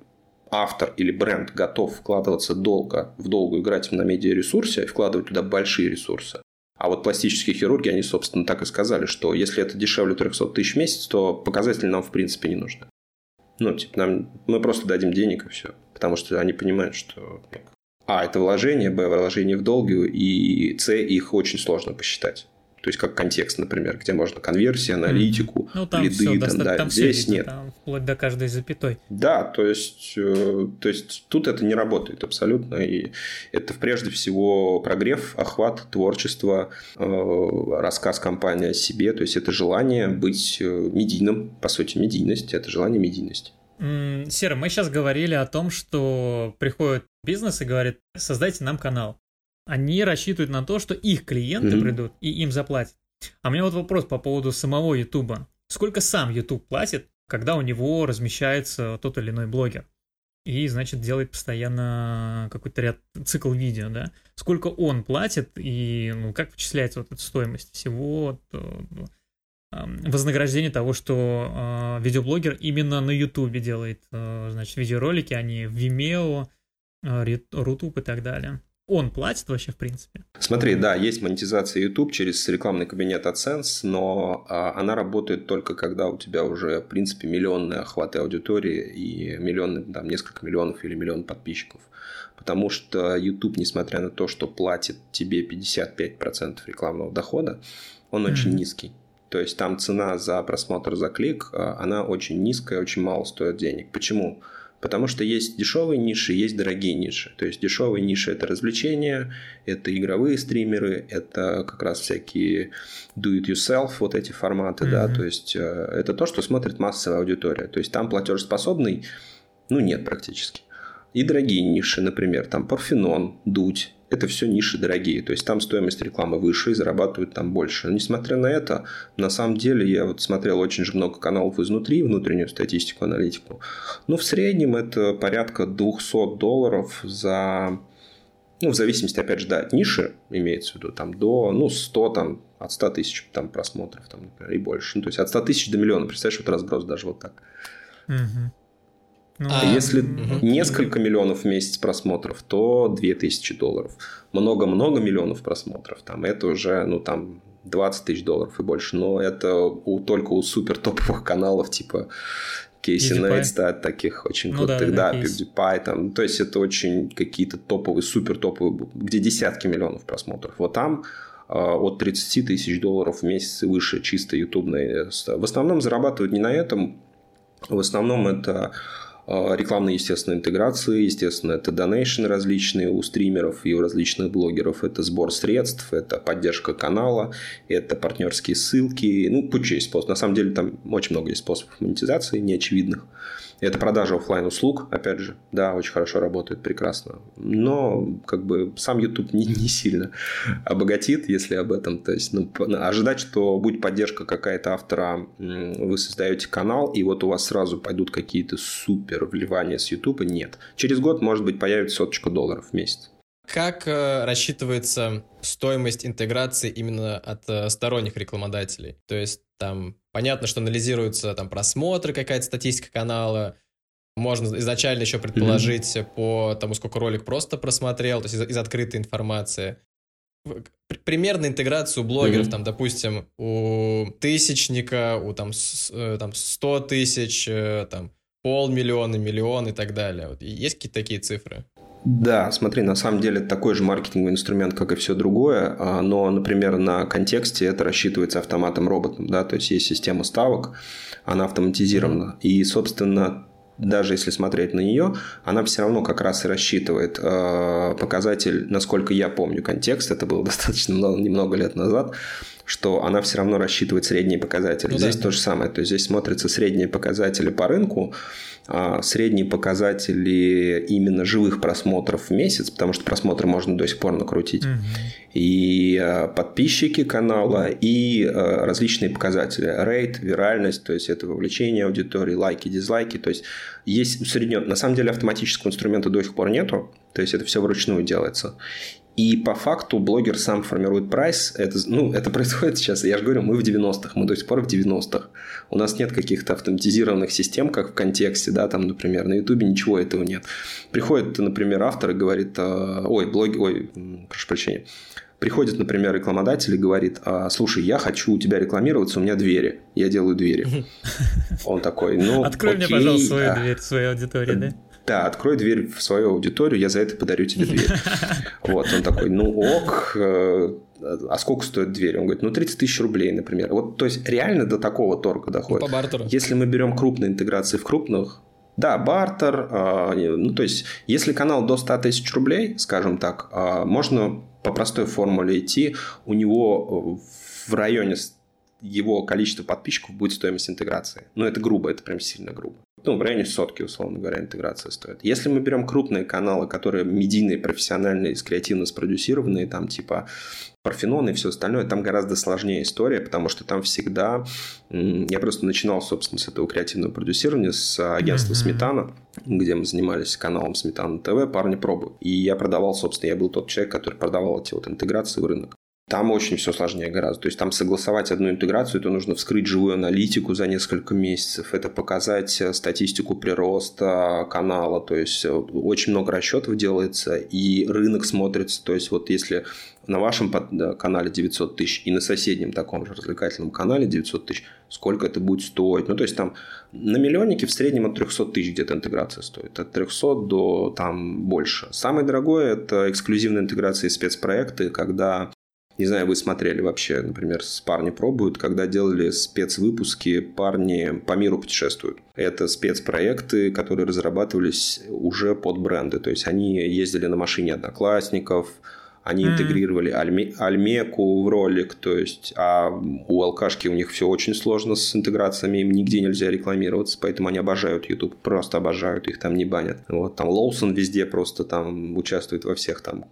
автор или бренд готов вкладываться долго, в долгую играть на медиаресурсе, вкладывать туда большие ресурсы, а вот пластические хирурги, они, собственно, так и сказали, что если это дешевле 300 тысяч в месяц, то показатели нам, в принципе, не нужны. Ну, типа, нам, мы просто дадим денег и все. Потому что они понимают, что а, это вложение, б, вложение в долгую, и с, их очень сложно посчитать. То есть как контекст, например, где можно конверсии, аналитику, ну, там лиды, все, там, да, там здесь все нет. Там, вплоть до каждой запятой. Да, то есть, э, то есть тут это не работает абсолютно, и это прежде всего прогрев, охват, творчество, э, рассказ компании о себе, то есть это желание быть э, медийным, по сути, медийность, это желание медийности. Сера, мы сейчас говорили о том, что приходит бизнес и говорит, создайте нам канал они рассчитывают на то, что их клиенты mm-hmm. придут и им заплатят. А у меня вот вопрос по поводу самого Ютуба. Сколько сам YouTube платит, когда у него размещается тот или иной блогер? И, значит, делает постоянно какой-то ряд цикл видео, да? Сколько он платит и ну, как вычисляется вот эта стоимость всего вознаграждение того, что э, видеоблогер именно на Ютубе делает, э, значит, видеоролики, а не в Vimeo, э, Рутуб и так далее он платит вообще в принципе? Смотри, да, есть монетизация YouTube через рекламный кабинет AdSense, но а, она работает только когда у тебя уже, в принципе, миллионные охваты аудитории и миллионы, там, несколько миллионов или миллион подписчиков. Потому что YouTube, несмотря на то, что платит тебе 55% рекламного дохода, он mm-hmm. очень низкий. То есть там цена за просмотр, за клик, а, она очень низкая, очень мало стоит денег. Почему? Потому что есть дешевые ниши, есть дорогие ниши. То есть дешевые ниши это развлечения, это игровые стримеры, это как раз всякие do-it-yourself, вот эти форматы, mm-hmm. да, то есть э, это то, что смотрит массовая аудитория. То есть там платежеспособный, ну, нет практически. И дорогие ниши, например, там Парфенон, Дудь, это все ниши дорогие. То есть там стоимость рекламы выше и зарабатывают там больше. Но несмотря на это, на самом деле я вот смотрел очень же много каналов изнутри, внутреннюю статистику, аналитику. Но в среднем это порядка 200 долларов за ну, в зависимости, опять же, да, от ниши, имеется в виду, там, до, ну, 100, там, от 100 тысяч там, просмотров, там, например, и больше. Ну, то есть, от 100 тысяч до миллиона, представляешь, вот разброс даже вот так. Угу. Ну, а если угу. несколько миллионов в месяц просмотров, то 2000 долларов. Много-много миллионов просмотров, там это уже, ну там 20 тысяч долларов и больше. Но это у, только у супер топовых каналов типа Кейси Нейстат, таких очень ну, крутых, да, да, да PewDiePie, там, то есть это очень какие-то топовые, супер топовые, где десятки миллионов просмотров. Вот там а, от 30 тысяч долларов в месяц и выше чисто ютубные. В основном зарабатывают не на этом, в основном это рекламные, естественно, интеграции, естественно, это донейшн различные у стримеров и у различных блогеров, это сбор средств, это поддержка канала, это партнерские ссылки, ну, куча есть способов. На самом деле там очень много есть способов монетизации, неочевидных. Это продажа офлайн услуг, опять же, да, очень хорошо работает, прекрасно. Но как бы сам YouTube не, не сильно обогатит, если об этом. То есть ну, ожидать, что будет поддержка какая-то автора, вы создаете канал, и вот у вас сразу пойдут какие-то супер вливания с YouTube, нет. Через год, может быть, появится соточка долларов в месяц. Как э, рассчитывается стоимость интеграции именно от э, сторонних рекламодателей? То есть там понятно, что анализируются там просмотры, какая-то статистика канала, можно изначально еще предположить mm-hmm. по тому, сколько ролик просто просмотрел, то есть из, из открытой информации. Примерно интеграцию блогеров, mm-hmm. там, допустим, у тысячника, у там, с, э, там 100 тысяч, там полмиллиона, миллион и так далее. Вот есть какие-то такие цифры? Да, смотри, на самом деле это такой же маркетинговый инструмент, как и все другое, а, но, например, на контексте это рассчитывается автоматом-роботом, да, то есть есть система ставок, она автоматизирована, и, собственно, даже если смотреть на нее, она все равно как раз и рассчитывает э, показатель, насколько я помню контекст, это было [laughs] достаточно много, немного лет назад, что она все равно рассчитывает средние показатели. Ну, здесь да. то же самое, то есть здесь смотрятся средние показатели по рынку, средние показатели именно живых просмотров в месяц, потому что просмотры можно до сих пор накрутить, угу. и а, подписчики канала, и а, различные показатели. Рейт, виральность, то есть это вовлечение аудитории, лайки, дизлайки, то есть есть усреднен. На самом деле автоматического инструмента до сих пор нету, то есть это все вручную делается. И по факту блогер сам формирует прайс. Это, ну, это [laughs] происходит сейчас, я же говорю, мы в 90-х, мы до сих пор в 90-х. У нас нет каких-то автоматизированных систем, как в контексте, да, там, например, на Ютубе ничего этого нет. Приходит, например, автор и говорит, э, ой, блогер, ой, прошу прощения, Приходит, например, рекламодатель и говорит, «А, слушай, я хочу у тебя рекламироваться, у меня двери, я делаю двери. Он такой, ну, [laughs] Открой окей, мне, пожалуйста, свою а... дверь, свою аудиторию, да? Да, открой дверь в свою аудиторию, я за это подарю тебе дверь. [laughs] Вот, он такой, ну ок, э, а сколько стоит дверь? Он говорит, ну 30 тысяч рублей, например. Вот, то есть реально до такого торга доходит. по бартеру. Если мы берем крупные интеграции в крупных, да, бартер, а, ну то есть если канал до 100 тысяч рублей, скажем так, а, можно по простой формуле идти, у него в районе его количества подписчиков будет стоимость интеграции. Но это грубо, это прям сильно грубо ну, в районе сотки, условно говоря, интеграция стоит. Если мы берем крупные каналы, которые медийные, профессиональные, креативно спродюсированные, там типа Парфенон и все остальное, там гораздо сложнее история, потому что там всегда... Я просто начинал, собственно, с этого креативного продюсирования, с агентства mm-hmm. «Сметана», где мы занимались каналом «Сметана ТВ», парни пробуют. И я продавал, собственно, я был тот человек, который продавал эти вот интеграции в рынок. Там очень все сложнее гораздо. То есть там согласовать одну интеграцию, это нужно вскрыть живую аналитику за несколько месяцев, это показать э, статистику прироста канала, то есть э, очень много расчетов делается, и рынок смотрится. То есть вот если на вашем канале 900 тысяч и на соседнем таком же развлекательном канале 900 тысяч, сколько это будет стоить. Ну, то есть там на миллионнике в среднем от 300 тысяч где-то интеграция стоит. От 300 до там больше. Самое дорогое – это эксклюзивная интеграция и спецпроекты, когда не знаю, вы смотрели вообще, например, с «Парни пробуют», когда делали спецвыпуски «Парни по миру путешествуют». Это спецпроекты, которые разрабатывались уже под бренды. То есть они ездили на машине одноклассников, они mm. интегрировали альме, альмеку в ролик, то есть, а у алкашки у них все очень сложно с интеграциями, им нигде нельзя рекламироваться, поэтому они обожают YouTube, просто обожают, их там не банят. Вот там Лоусон везде просто там участвует во всех там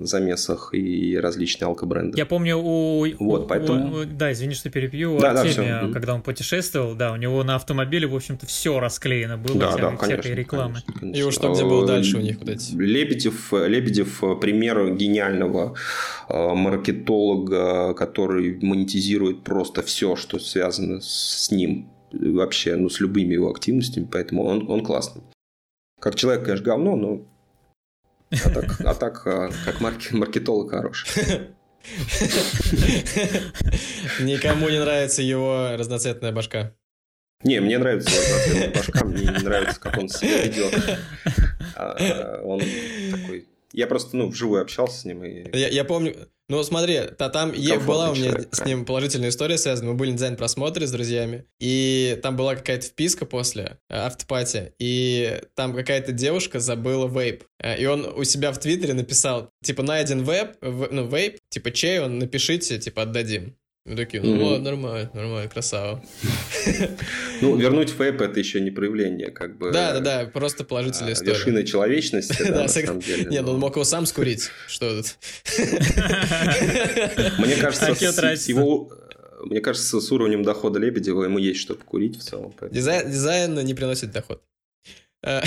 замесах и различные алкобренды. Я помню у... Вот, поэтому... У, да, извини, что перебью, да, да, Артемия, когда он путешествовал, да, у него на автомобиле, в общем-то, все расклеено было, да, вся, да, конечно, рекламы. Конечно, конечно. И уж что, где был дальше у них вот эти? Лебедев, Лебедев пример гениального э, маркетолога, который монетизирует просто все, что связано с ним, вообще, ну, с любыми его активностями, поэтому он, он классный. Как человек, конечно, говно, но а так, а так э, как маркетолог хороший. Никому не нравится его разноцветная башка. Не, мне нравится разноцветная башка, мне не нравится, как он себя ведет. А, он такой я просто, ну, вживую общался с ним. И... Я, я помню, ну смотри, та, там е, была у меня человек, с ним положительная история связана. Мы были на дизайн-просмотре с друзьями, и там была какая-то вписка после э, автопати, и там какая-то девушка забыла вейп. Э, и он у себя в Твиттере написал, типа, найден вейп, ну, вейп, типа, чей он, напишите, типа, отдадим. Мы такие, ну ладно, нормально, нормально, красава. Ну, вернуть вейп это еще не проявление, как бы. Да, да, да, просто положительная а, история. Вершина человечности, да, на самом деле. Нет, ну он мог его сам скурить. Что тут? Мне кажется, его мне кажется, с уровнем дохода Лебедева ему есть что покурить в целом. Дизайн, дизайн не приносит доход. А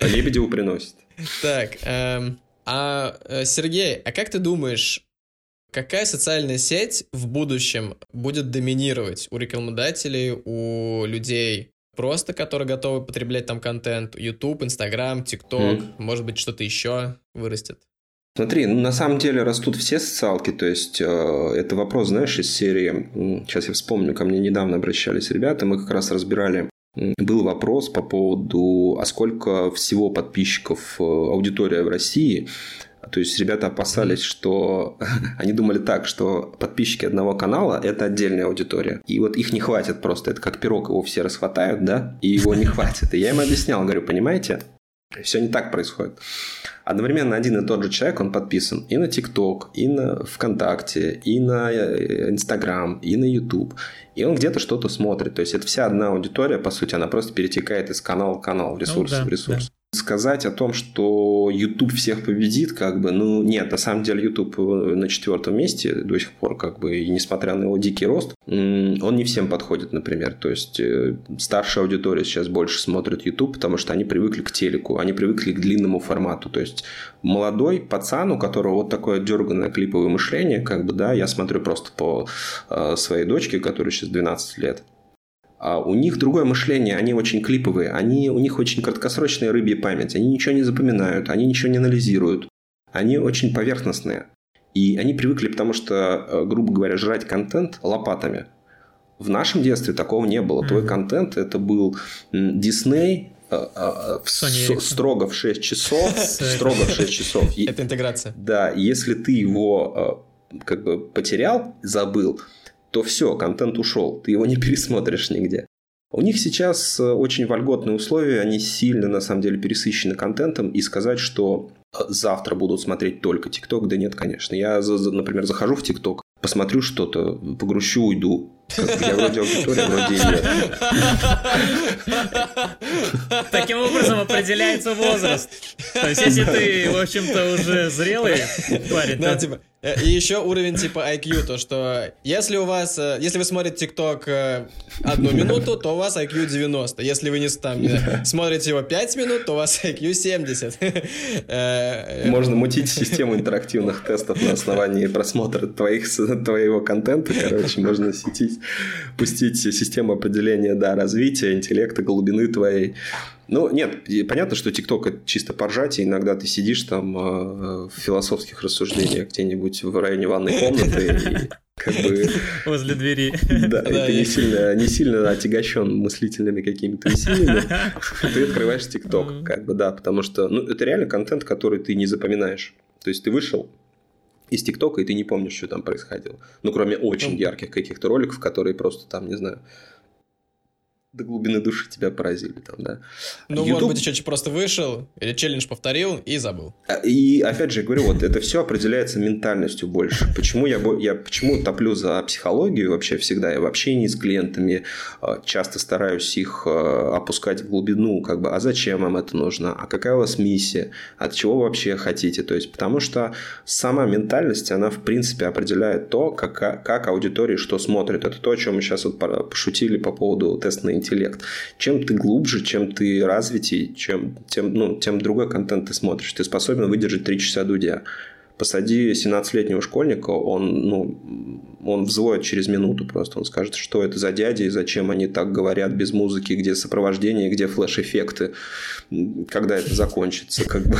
Лебедеву приносит. Так, эм, а э, Сергей, а как ты думаешь, Какая социальная сеть в будущем будет доминировать у рекламодателей, у людей просто, которые готовы потреблять там контент? YouTube, Instagram, TikTok, mm. может быть, что-то еще вырастет? Смотри, ну, на самом деле растут все социалки, то есть э, это вопрос, знаешь, из серии, сейчас я вспомню, ко мне недавно обращались ребята, мы как раз разбирали был вопрос по поводу, а сколько всего подписчиков э, аудитория в России. То есть ребята опасались, что [laughs] они думали так, что подписчики одного канала – это отдельная аудитория. И вот их не хватит просто. Это как пирог, его все расхватают, да, и его не хватит. И я им объяснял, говорю, понимаете, Все не так происходит. Одновременно один и тот же человек, он подписан и на ТикТок, и на ВКонтакте, и на э, Инстаграм, и на Ютуб. И он где-то что-то смотрит. То есть это вся одна аудитория, по сути, она просто перетекает из канала в канал, в ресурс ну, да, в ресурс. Да сказать о том, что YouTube всех победит, как бы, ну, нет, на самом деле YouTube э, на четвертом месте до сих пор, как бы, и несмотря на его дикий рост, он не всем подходит, например. То есть, э, старшая аудитория сейчас больше смотрит YouTube, потому что они привыкли к телеку, они привыкли к длинному формату. То есть, молодой пацан, у которого вот такое дерганное клиповое мышление, как бы, да, я смотрю просто по э, своей дочке, которой сейчас 12 лет, у них другое мышление, они очень клиповые, они, у них очень краткосрочная рыбья память, они ничего не запоминают, они ничего не анализируют, они очень поверхностные. И они привыкли, потому что, э, грубо говоря, жрать контент лопатами. В нашем детстве такого не было. Mm-hmm. Твой контент это был Дисней, э, э, строго в 6 часов. [laughs] строго в 6 часов. [laughs] Это интеграция. Да, если ты его как бы потерял, забыл, то все, контент ушел, ты его не [laughs] пересмотришь нигде. У них сейчас э, очень вольготные условия, они сильно, на самом деле, пересыщены контентом, и сказать, что э, завтра будут смотреть только ТикТок, да нет, конечно. Я, например, захожу в ТикТок, посмотрю что-то, погрущу, уйду. Как я вроде аудитория, вроде нет. Таким образом определяется возраст. То есть, если ты, в общем-то, уже зрелый парень, да, типа, и еще уровень типа IQ, то что если у вас, э, если вы смотрите TikTok э, одну минуту, то у вас IQ 90. Если вы не там [laughs] смотрите его 5 минут, то у вас IQ 70. [laughs] Можно мутить систему интерактивных тестов на основании просмотра твоих, твоего контента. Короче, можно сетить, пустить систему определения да, развития, интеллекта, глубины твоей. Ну, нет, понятно, что ТикТок это чисто поржать, и иногда ты сидишь там э, в философских рассуждениях где-нибудь в районе ванной комнаты, и как бы... [laughs] Возле двери. Да, и ты не сильно, не сильно отягощен мыслительными какими-то усилиями, ты открываешь ТикТок, как бы, да, потому что, ну, это реально контент, который ты не запоминаешь. То есть ты вышел, из ТикТока, и ты не помнишь, что там происходило. Ну, кроме очень ну. ярких каких-то роликов, которые просто там, не знаю, до глубины души тебя поразили там, да. Ну, YouTube... может быть, еще просто вышел, или челлендж повторил и забыл. А, и, опять же, говорю, вот это все определяется ментальностью больше. Почему я, я почему топлю за психологию вообще всегда? Я в общении с клиентами а, часто стараюсь их а, опускать в глубину, как бы, а зачем вам это нужно? А какая у вас миссия? От чего вы вообще хотите? То есть, потому что сама ментальность, она, в принципе, определяет то, как, как аудитория что смотрит. Это то, о чем мы сейчас вот пошутили по поводу тестной интеллект. Чем ты глубже, чем ты развитий, чем, тем, ну, тем другой контент ты смотришь. Ты способен выдержать 3 часа дудя. Посади 17-летнего школьника, он, ну, он взвоет через минуту просто. Он скажет, что это за дяди и зачем они так говорят без музыки, где сопровождение, где флеш-эффекты, когда это закончится, как бы.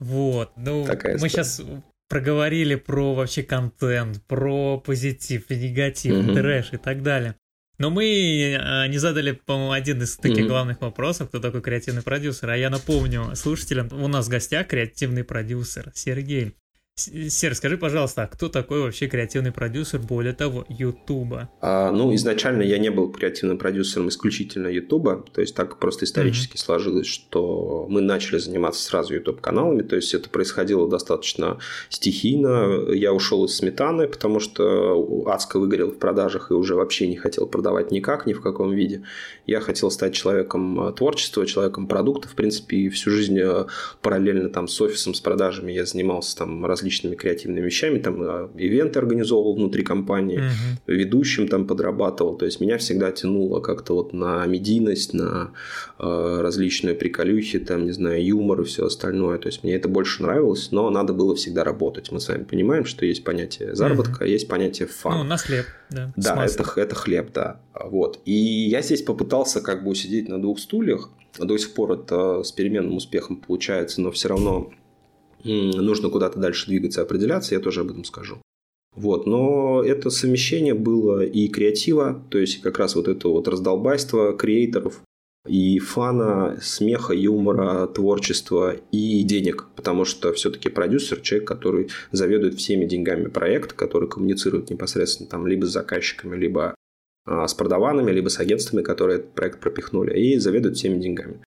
Вот, ну, Такая мы сейчас проговорили про вообще контент, про позитив, негатив, угу. трэш и так далее. Но мы а, не задали, по-моему, один из таких mm-hmm. главных вопросов, кто такой креативный продюсер. А я напомню слушателям, у нас в гостях креативный продюсер Сергей. Сер, скажи, пожалуйста, а кто такой вообще креативный продюсер, более того, Ютуба? А, ну, изначально я не был креативным продюсером исключительно Ютуба, то есть так просто исторически mm-hmm. сложилось, что мы начали заниматься сразу Ютуб-каналами, то есть это происходило достаточно стихийно. Я ушел из Сметаны, потому что адско выгорел в продажах и уже вообще не хотел продавать никак, ни в каком виде. Я хотел стать человеком творчества, человеком продукта, в принципе, и всю жизнь э, параллельно там с офисом, с продажами я занимался там различными различными креативными вещами, там а, ивенты организовывал внутри компании, uh-huh. ведущим там подрабатывал, то есть меня всегда тянуло как-то вот на медийность, на э, различные приколюхи, там, не знаю, юмор и все остальное, то есть мне это больше нравилось, но надо было всегда работать, мы с вами понимаем, что есть понятие заработка, uh-huh. есть понятие фан. Ну, на хлеб, да. Да, это, это хлеб, да, вот, и я здесь попытался как бы усидеть на двух стульях, до сих пор это с переменным успехом получается, но все равно нужно куда-то дальше двигаться, определяться, я тоже об этом скажу. Вот, но это совмещение было и креатива, то есть как раз вот это вот раздолбайство креаторов, и фана, смеха, юмора, творчества и денег, потому что все-таки продюсер человек, который заведует всеми деньгами проекта, который коммуницирует непосредственно там либо с заказчиками, либо а, с продаванами, либо с агентствами, которые этот проект пропихнули, и заведует всеми деньгами.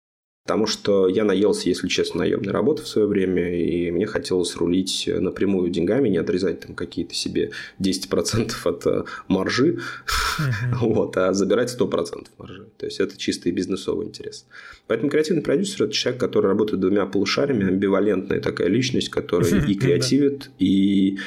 Потому что я наелся, если честно, наемной работы в свое время, и мне хотелось рулить напрямую деньгами, не отрезать там какие-то себе 10% от э, маржи, [laughs] вот, а забирать 100% маржи. То есть, это чистый бизнесовый интерес. Поэтому креативный продюсер – это человек, который работает двумя полушариями, амбивалентная такая личность, которая [laughs] и креативит, и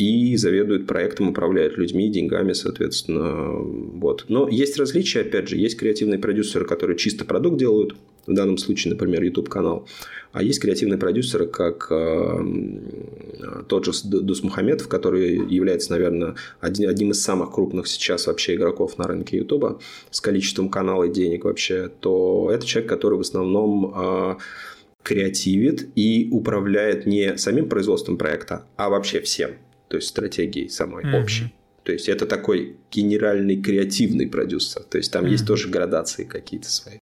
и заведует проектом, управляет людьми, деньгами, соответственно. Вот. Но есть различия, опять же, есть креативные продюсеры, которые чисто продукт делают, в данном случае, например, YouTube-канал, а есть креативные продюсеры, как э, тот же Дус Мухаметов, который является, наверное, один, одним из самых крупных сейчас вообще игроков на рынке YouTube с количеством канала и денег вообще, то это человек, который в основном э, креативит и управляет не самим производством проекта, а вообще всем то есть стратегией самой mm-hmm. общей. То есть это такой генеральный креативный продюсер. То есть там mm-hmm. есть тоже градации какие-то свои.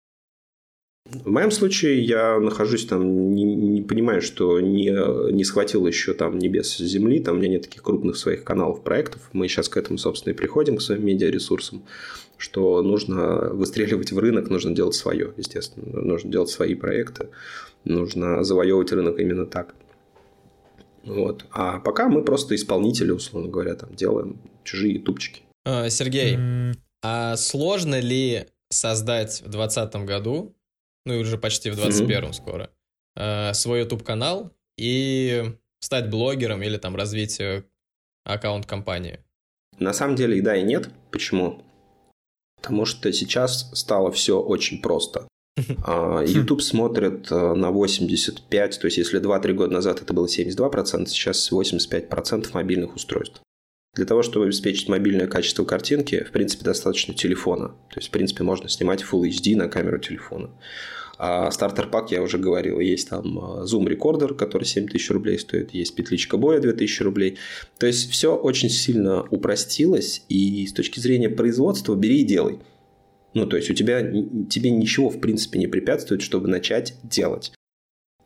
В моем случае я нахожусь там, не, не понимаю, что не, не схватил еще там небес земли, там у меня нет таких крупных своих каналов, проектов. Мы сейчас к этому, собственно, и приходим, к своим медиаресурсам, что нужно выстреливать в рынок, нужно делать свое, естественно. Нужно делать свои проекты, нужно завоевывать рынок именно так. Вот. А пока мы просто исполнители, условно говоря, там делаем чужие ютубчики. А, Сергей, mm. а сложно ли создать в 2020 году, ну и уже почти в 2021 mm-hmm. скоро, а, свой YouTube канал и стать блогером или там развить э, аккаунт компании? На самом деле и да, и нет. Почему? Потому что сейчас стало все очень просто. [laughs] А, YouTube смотрит э, на 85, то есть если 2-3 года назад это было 72%, сейчас 85% мобильных устройств. Для того, чтобы обеспечить мобильное качество картинки, в принципе, достаточно телефона. То есть, в принципе, можно снимать Full HD на камеру телефона. А стартер-пак, я уже говорил, есть там э, Zoom рекордер, который 7000 рублей стоит, есть петличка боя 2000 рублей. То есть, все очень сильно упростилось, и с точки зрения производства бери и делай. Ну, то есть у тебя, тебе ничего, в принципе, не препятствует, чтобы начать делать.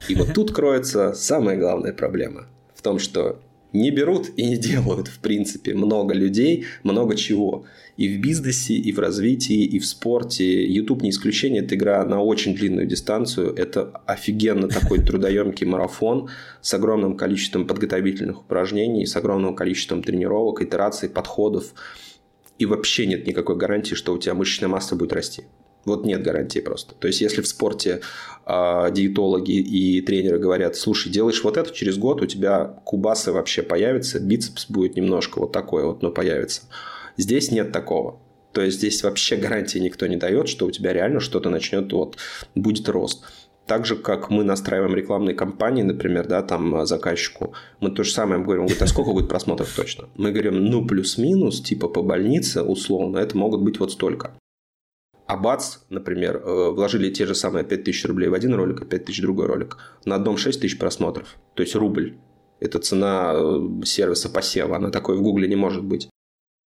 И вот тут кроется самая главная проблема. В том, что не берут и не делают, в принципе, много людей, много чего. И в бизнесе, и в развитии, и в спорте. YouTube не исключение, это игра на очень длинную дистанцию. Это офигенно такой трудоемкий марафон с огромным количеством подготовительных упражнений, с огромным количеством тренировок, итераций, подходов и вообще нет никакой гарантии, что у тебя мышечная масса будет расти. Вот нет гарантии просто. То есть, если в спорте э, диетологи и тренеры говорят, слушай, делаешь вот это, через год у тебя кубасы вообще появятся, бицепс будет немножко вот такой вот, но появится. Здесь нет такого. То есть, здесь вообще гарантии никто не дает, что у тебя реально что-то начнет, вот, будет рост. Так же, как мы настраиваем рекламные кампании, например, да, там э, заказчику, мы то же самое говорим, он говорит, а сколько будет просмотров точно? Мы говорим, ну, плюс-минус, типа по больнице, условно, это могут быть вот столько. А бац, например, э, вложили те же самые 5000 рублей в один ролик, а 5000 в другой ролик. На одном 6000 просмотров. То есть рубль. Это цена э, сервиса посева. Она такой в Гугле не может быть.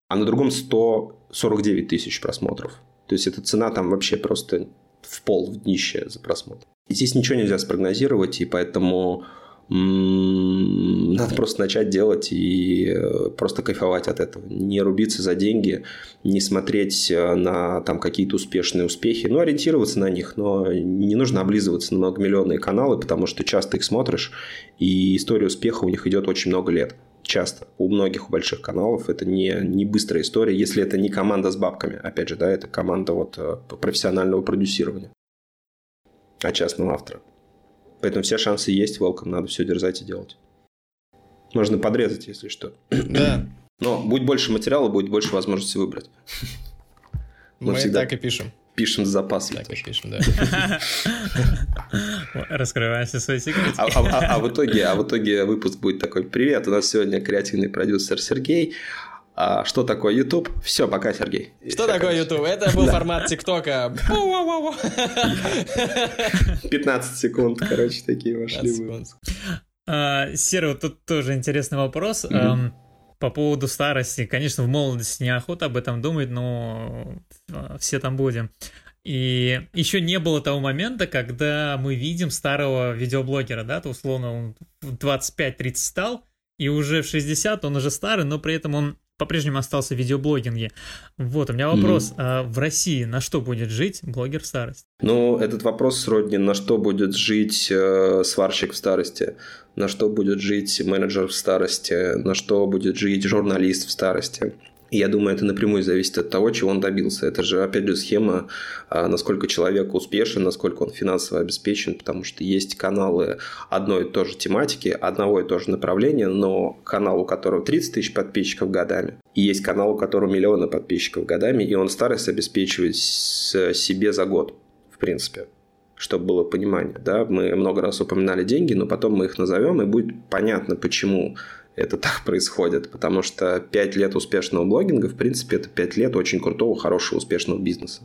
А на другом 149 тысяч просмотров. То есть, эта цена там вообще просто в пол, в днище за просмотр. Здесь ничего нельзя спрогнозировать, и поэтому надо просто начать делать и э, просто кайфовать от этого. Не рубиться за деньги, не смотреть э, на там какие-то успешные успехи, ну, ориентироваться на них, но не нужно облизываться на многомиллионные каналы, потому что часто их смотришь, и история успеха у них идет очень много лет. Часто. У многих у больших каналов это не, не быстрая история, если это не команда с бабками. Опять же, да, это команда вот э, профессионального продюсирования а частного автора. Поэтому все шансы есть, welcome, надо все дерзать и делать. Можно подрезать, если что. Да. [clears throat] Но будет больше материала, будет больше возможности выбрать. Мы, Мы всегда так и пишем. Пишем с запасом. Так и пишем, да. [laughs] Раскрываем все свои секреты. А, а, а, а, в итоге, а в итоге выпуск будет такой. Привет, у нас сегодня креативный продюсер Сергей. А что такое YouTube? Все, пока, Сергей. Что Все такое YouTube? Это был формат ТикТока. [laughs] [laughs] 15 секунд, короче, такие вошли. А, Серый, вот тут тоже интересный вопрос. По поводу старости. Конечно, в молодости неохота об этом думать, но а, все там будем. И еще не было того момента, когда мы видим старого видеоблогера, да, то условно он в 25-30 стал, и уже в 60 он уже старый, но при этом он по-прежнему остался в видеоблогинге. Вот, у меня вопрос. Mm-hmm. А в России на что будет жить блогер в старости? Ну, этот вопрос сродни, на что будет жить э, сварщик в старости, на что будет жить менеджер в старости, на что будет жить журналист в старости. Я думаю, это напрямую зависит от того, чего он добился. Это же, опять же, схема, а, насколько человек успешен, насколько он финансово обеспечен, потому что есть каналы одной и той же тематики, одного и того же направления, но канал, у которого 30 тысяч подписчиков годами, и есть канал, у которого миллионы подписчиков годами, и он старость обеспечивает себе за год, в принципе чтобы было понимание. Да? Мы много раз упоминали деньги, но потом мы их назовем, и будет понятно, почему это так происходит, потому что 5 лет успешного блогинга, в принципе, это 5 лет очень крутого, хорошего, успешного бизнеса.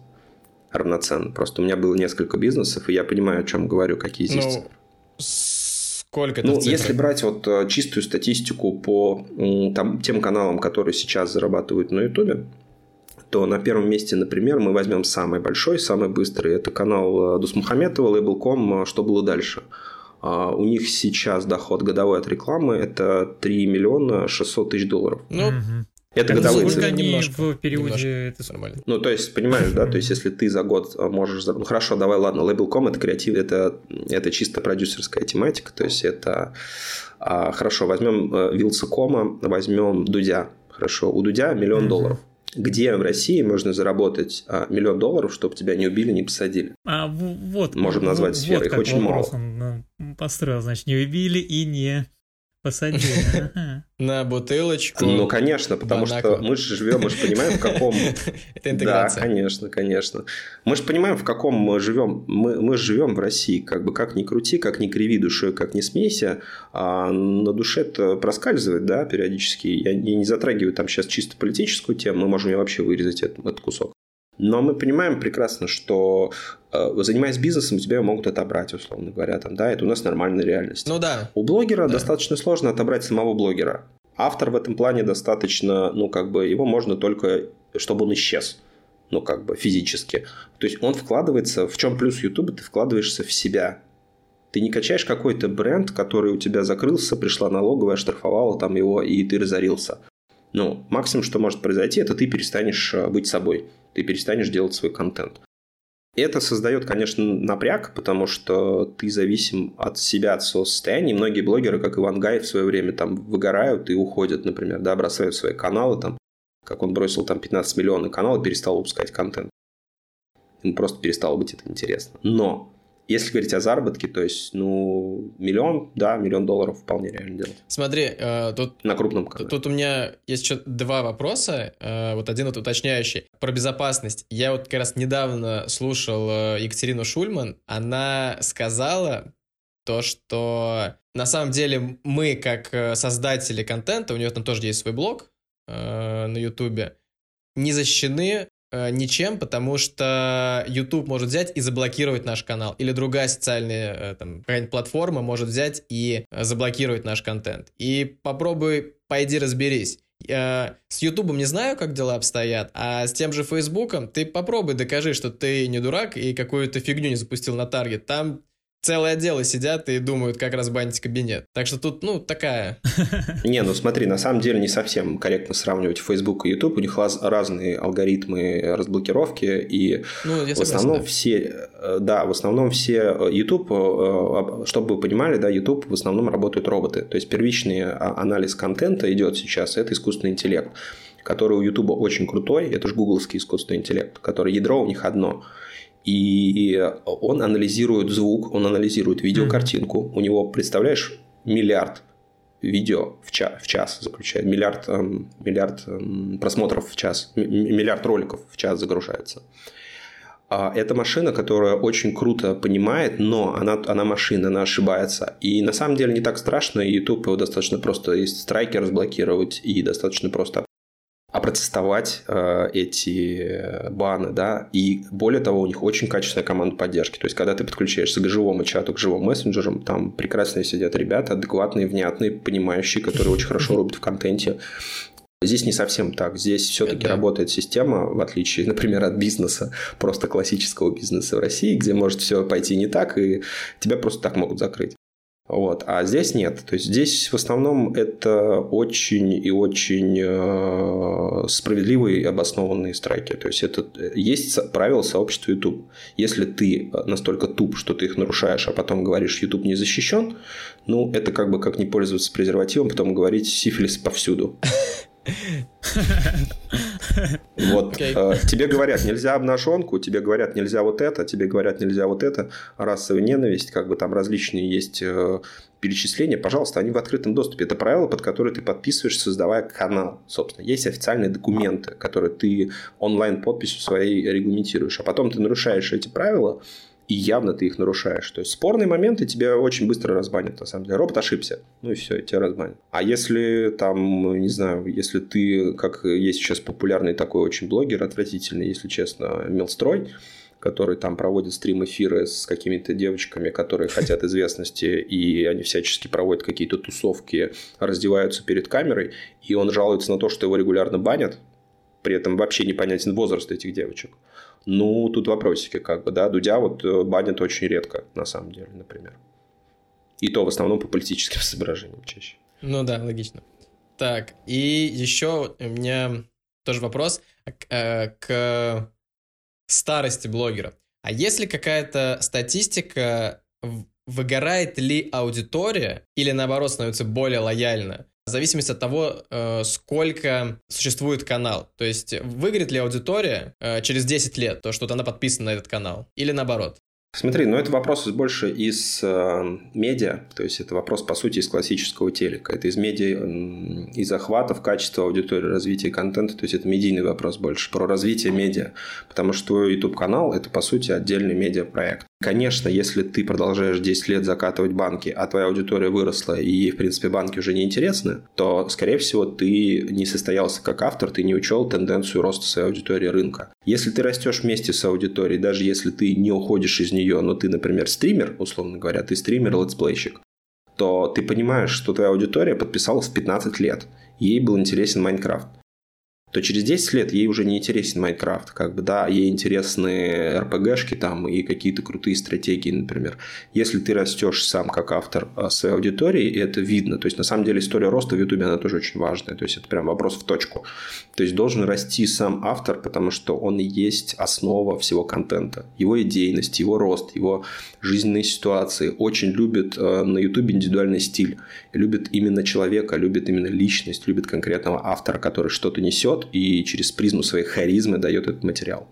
Равноценно. Просто у меня было несколько бизнесов, и я понимаю, о чем говорю, какие здесь ну, цифры. Сколько это Ну, если брать вот э, чистую статистику по там, тем каналам, которые сейчас зарабатывают на Ютубе, то на первом месте, например, мы возьмем самый большой, самый быстрый. Это канал э, Дусмухаметова, Label.com «Что было дальше?». А у них сейчас доход годовой от рекламы это 3 миллиона 600 тысяч долларов. Ну, это годовые Сколько они немножко, в периоде это нормально. Ну, то есть, понимаешь, да, то есть, если ты за год можешь... Ну, хорошо, давай, ладно, Label.com это креатив, это, это чисто продюсерская тематика, то есть, это... А, хорошо, возьмем э, Вилсакома, возьмем Дудя, хорошо, у Дудя миллион долларов где в России можно заработать а, миллион долларов, чтобы тебя не убили, не посадили? А вот. Можем назвать вот, сферы, вот их очень мало. Он ну, построил, значит, не убили и не посадили. [laughs] На бутылочку. Ну, конечно, потому что мы же живем, мы же понимаем, в каком... [laughs] Это интеграция. Да, конечно, конечно. Мы же понимаем, в каком мы живем. Мы, мы живем в России. Как бы как ни крути, как ни криви душой, как ни смейся, а на душе это проскальзывает, да, периодически. Я, я не затрагиваю там сейчас чисто политическую тему, мы можем ее вообще вырезать, этот, этот кусок. Но мы понимаем прекрасно, что э, занимаясь бизнесом, тебя могут отобрать, условно говоря. Там, да, это у нас нормальная реальность. Ну да. У блогера да. достаточно сложно отобрать самого блогера. Автор в этом плане достаточно, ну, как бы, его можно только, чтобы он исчез. Ну, как бы, физически. То есть, он вкладывается... В чем плюс YouTube? Ты вкладываешься в себя. Ты не качаешь какой-то бренд, который у тебя закрылся, пришла налоговая, штрафовала там его, и ты разорился. Ну, максимум, что может произойти, это ты перестанешь э, быть собой ты перестанешь делать свой контент. Это создает, конечно, напряг, потому что ты зависим от себя, от своего состояния. Многие блогеры, как Иван Гай, в свое время там выгорают и уходят, например, да, бросают свои каналы, там, как он бросил там 15 миллионов каналов и перестал выпускать контент. Ему просто перестало быть это интересно. Но если говорить о заработке, то есть, ну, миллион, да, миллион долларов вполне реально делать. Смотри, э, тут... На крупном канале. Тут, у меня есть еще два вопроса. Э, вот один вот уточняющий. Про безопасность. Я вот как раз недавно слушал э, Екатерину Шульман. Она сказала то, что на самом деле мы, как э, создатели контента, у нее там тоже есть свой блог э, на Ютубе, не защищены ничем, потому что YouTube может взять и заблокировать наш канал. Или другая социальная э, там, платформа может взять и э, заблокировать наш контент. И попробуй, пойди разберись. С Ютубом не знаю, как дела обстоят, а с тем же Фейсбуком ты попробуй докажи, что ты не дурак и какую-то фигню не запустил на таргет. Там целые отделы сидят и думают, как разбанить кабинет. Так что тут, ну, такая... [laughs] Не, ну смотри, на самом деле не совсем корректно сравнивать Facebook и YouTube. У них разные алгоритмы разблокировки, и ну, в основном все... Э, да, в основном все э, YouTube, э, чтобы вы понимали, да, YouTube в основном работают роботы. То есть первичный а, анализ контента идет сейчас, это искусственный интеллект, который у YouTube очень крутой, это же гугловский искусственный интеллект, который ядро у них одно – и он анализирует звук, он анализирует видеокартинку. У него, представляешь, миллиард видео в час, в час заключает, миллиард, эм, миллиард эм, просмотров в час, миллиард роликов в час загружается. А это машина, которая очень круто понимает, но она, она машина, она ошибается. И на самом деле не так страшно, YouTube его достаточно просто есть страйки разблокировать, и достаточно просто опротестовать э, эти баны, да, и более того, у них очень качественная команда поддержки. То есть, когда ты подключаешься к живому чату, к живым мессенджерам, там прекрасные сидят ребята, адекватные, внятные, понимающие, которые очень хорошо рубят в контенте. Здесь не совсем так. Здесь все-таки да. работает система, в отличие, например, от бизнеса, просто классического бизнеса в России, где может все пойти не так, и тебя просто так могут закрыть. Вот. А здесь нет. То есть здесь в основном это очень и очень э, справедливые и обоснованные страйки. То есть это есть правила сообщества YouTube. Если ты настолько туп, что ты их нарушаешь, а потом говоришь, YouTube не защищен, ну, это как бы как не пользоваться презервативом, потом говорить сифилис повсюду. [laughs] Вот. Э, тебе говорят, нельзя обнаженку, тебе говорят, нельзя вот это, тебе говорят, нельзя вот это, расовая ненависть, как бы там различные есть э, перечисления, пожалуйста, они в открытом доступе. Это правила, под которые ты подписываешь, создавая канал, собственно. Есть официальные документы, которые ты онлайн-подписью своей регламентируешь. А потом ты нарушаешь эти правила, и явно ты их нарушаешь. То есть спорные моменты тебя очень быстро разбанят, на самом деле. Робот ошибся, ну и все, тебя разбанят. А если там, не знаю, если ты, как есть сейчас популярный такой очень блогер, отвратительный, если честно, Милстрой, который там проводит стрим-эфиры с какими-то девочками, которые [laughs] хотят известности, и они всячески проводят какие-то тусовки, раздеваются перед камерой, и он жалуется на то, что его регулярно банят, при этом вообще непонятен возраст этих девочек. Ну, тут вопросики, как бы, да. Дудя вот э, банят очень редко, на самом деле, например. И то в основном по политическим [laughs] соображениям чаще. Ну да, логично. Так, и еще у меня тоже вопрос к, э, к старости блогера. А есть ли какая-то статистика, выгорает ли аудитория или наоборот становится более лояльна в зависимости от того, э, сколько существует канал. То есть выиграет ли аудитория э, через 10 лет, то, что она подписана на этот канал, или наоборот? Смотри, ну это вопрос больше из э, медиа, то есть это вопрос, по сути, из классического телека. Это из медиа, из захватов, качества аудитории, развития контента, то есть это медийный вопрос больше, про развитие медиа. Потому что YouTube-канал – это, по сути, отдельный медиапроект. Конечно, если ты продолжаешь 10 лет закатывать банки, а твоя аудитория выросла и ей, в принципе, банки уже не интересны, то, скорее всего, ты не состоялся как автор, ты не учел тенденцию роста своей аудитории рынка. Если ты растешь вместе с аудиторией, даже если ты не уходишь из нее, но ты, например, стример, условно говоря, ты стример, летсплейщик, то ты понимаешь, что твоя аудитория подписалась в 15 лет, ей был интересен Майнкрафт то через 10 лет ей уже не интересен Майнкрафт. Как бы, да, ей интересны РПГшки там и какие-то крутые стратегии, например. Если ты растешь сам как автор а, своей аудитории, это видно. То есть, на самом деле, история роста в Ютубе, она тоже очень важная. То есть, это прям вопрос в точку. То есть, должен расти сам автор, потому что он и есть основа всего контента. Его идейность, его рост, его жизненные ситуации. Очень любит э, на Ютубе индивидуальный стиль. Любит именно человека, любит именно личность, любит конкретного автора, который что-то несет, берет и через призму своей харизмы дает этот материал.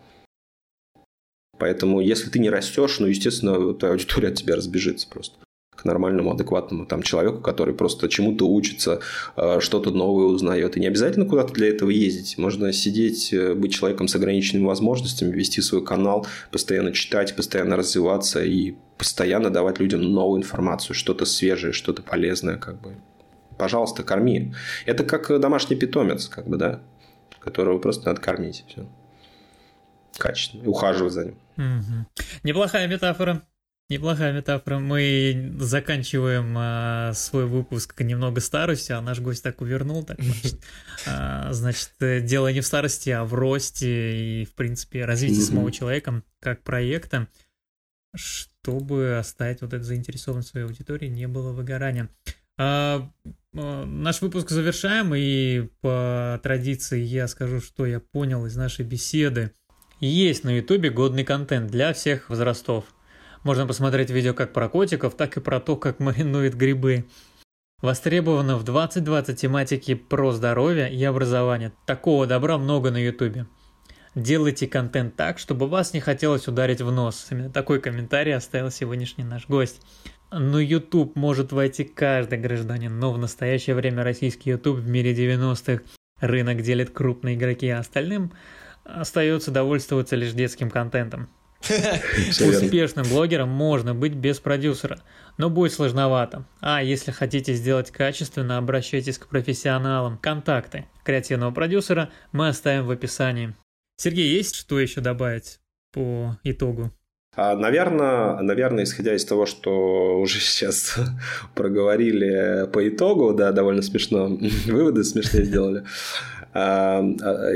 Поэтому, если ты не растешь, ну, естественно, твоя аудитория от тебя разбежится просто к нормальному, адекватному там, человеку, который просто чему-то учится, э, что-то новое узнает. И не обязательно куда-то для этого ездить. Можно сидеть, э, быть человеком с ограниченными возможностями, вести свой канал, постоянно читать, постоянно развиваться и постоянно давать людям новую информацию, что-то свежее, что-то полезное, как бы. Пожалуйста, корми. Это как домашний питомец, как бы, да которого просто надо кормить. Все. Качественно. Ухаживать за ним. Угу. Неплохая метафора. Неплохая метафора. Мы заканчиваем а, свой выпуск немного старостью, а наш гость так увернул. Так, значит, [laughs] а, значит, дело не в старости, а в росте и, в принципе, развитии самого человека как проекта, чтобы оставить вот эту заинтересованность своей аудитории, не было выгорания. А, а, наш выпуск завершаем, и по традиции я скажу, что я понял из нашей беседы. Есть на ютубе годный контент для всех возрастов. Можно посмотреть видео как про котиков, так и про то, как маринуют грибы. Востребовано в 2020 тематике про здоровье и образование. Такого добра много на ютубе. Делайте контент так, чтобы вас не хотелось ударить в нос. Именно такой комментарий оставил сегодняшний наш гость. Но YouTube может войти каждый гражданин, но в настоящее время российский YouTube в мире 90-х рынок делит крупные игроки, а остальным остается довольствоваться лишь детским контентом. [laughs] Успешным блогером можно быть без продюсера, но будет сложновато. А если хотите сделать качественно, обращайтесь к профессионалам. Контакты креативного продюсера мы оставим в описании. Сергей, есть что еще добавить по итогу? Наверное, наверное, исходя из того, что уже [laughs] сейчас проговорили по итогу, да, довольно смешно, [laughs] выводы смешные сделали. А, а,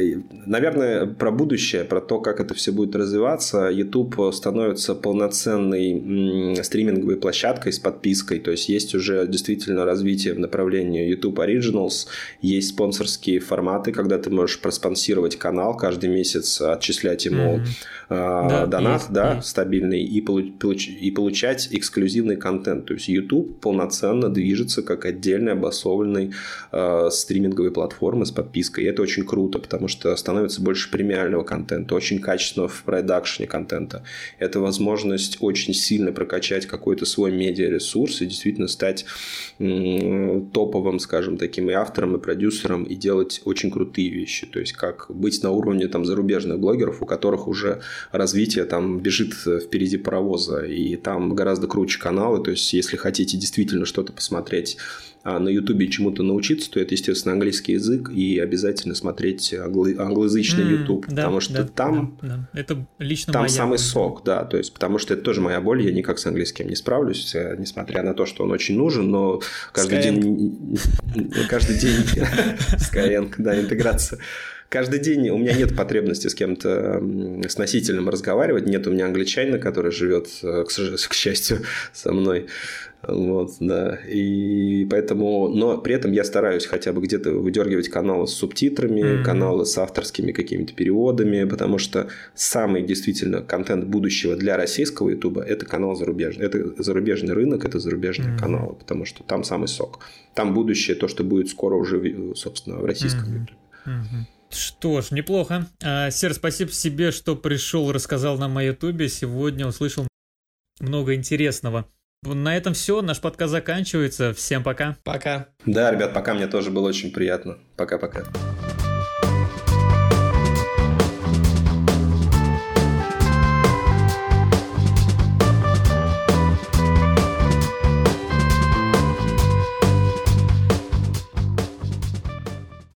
наверное, про будущее, про то, как это все будет развиваться. YouTube становится полноценной стриминговой площадкой с подпиской. То есть есть уже действительно развитие в направлении YouTube Originals. Есть спонсорские форматы, когда ты можешь проспонсировать канал, каждый месяц отчислять ему mm-hmm. Да, донат, есть, да, есть. стабильный, и, получ, и получать эксклюзивный контент. То есть YouTube полноценно движется как отдельный обособленный э, стриминговой платформы с подпиской. И это очень круто, потому что становится больше премиального контента, очень качественного в продакшене контента. Это возможность очень сильно прокачать какой-то свой медиаресурс и действительно стать м- топовым, скажем, таким и автором, и продюсером, и делать очень крутые вещи. То есть, как быть на уровне там, зарубежных блогеров, у которых уже развитие там бежит впереди паровоза, и там гораздо круче каналы. То есть, если хотите действительно что-то посмотреть а на Ютубе чему-то научиться, то это, естественно, английский язык и обязательно смотреть англо- англоязычный YouTube, mm, потому что да, там, да, да. это лично там моя самый боль. сок, да, то есть потому что это тоже моя боль, я никак с английским не справлюсь, э, несмотря на то, что он очень нужен, но каждый Skyeng. день, каждый день [laughs] Skyeng, да, интеграция каждый день у меня нет потребности с кем-то, с носителем разговаривать. Нет у меня англичанина, который живет, э, [laughs] к счастью, со мной. Вот, да. И поэтому, но при этом я стараюсь хотя бы где-то выдергивать каналы с субтитрами, mm-hmm. каналы с авторскими какими-то переводами, потому что самый действительно контент будущего для российского Ютуба это канал зарубежный. Это зарубежный рынок, это зарубежные mm-hmm. каналы, потому что там самый сок. Там будущее, то, что будет скоро уже, собственно, в российском mm-hmm. Ютубе. Mm-hmm. Что ж, неплохо. А, Сер, спасибо себе, что пришел, рассказал нам о Ютубе. Сегодня услышал много интересного. На этом все, наш подкаст заканчивается. Всем пока. Пока. Да, ребят, пока мне тоже было очень приятно. Пока-пока.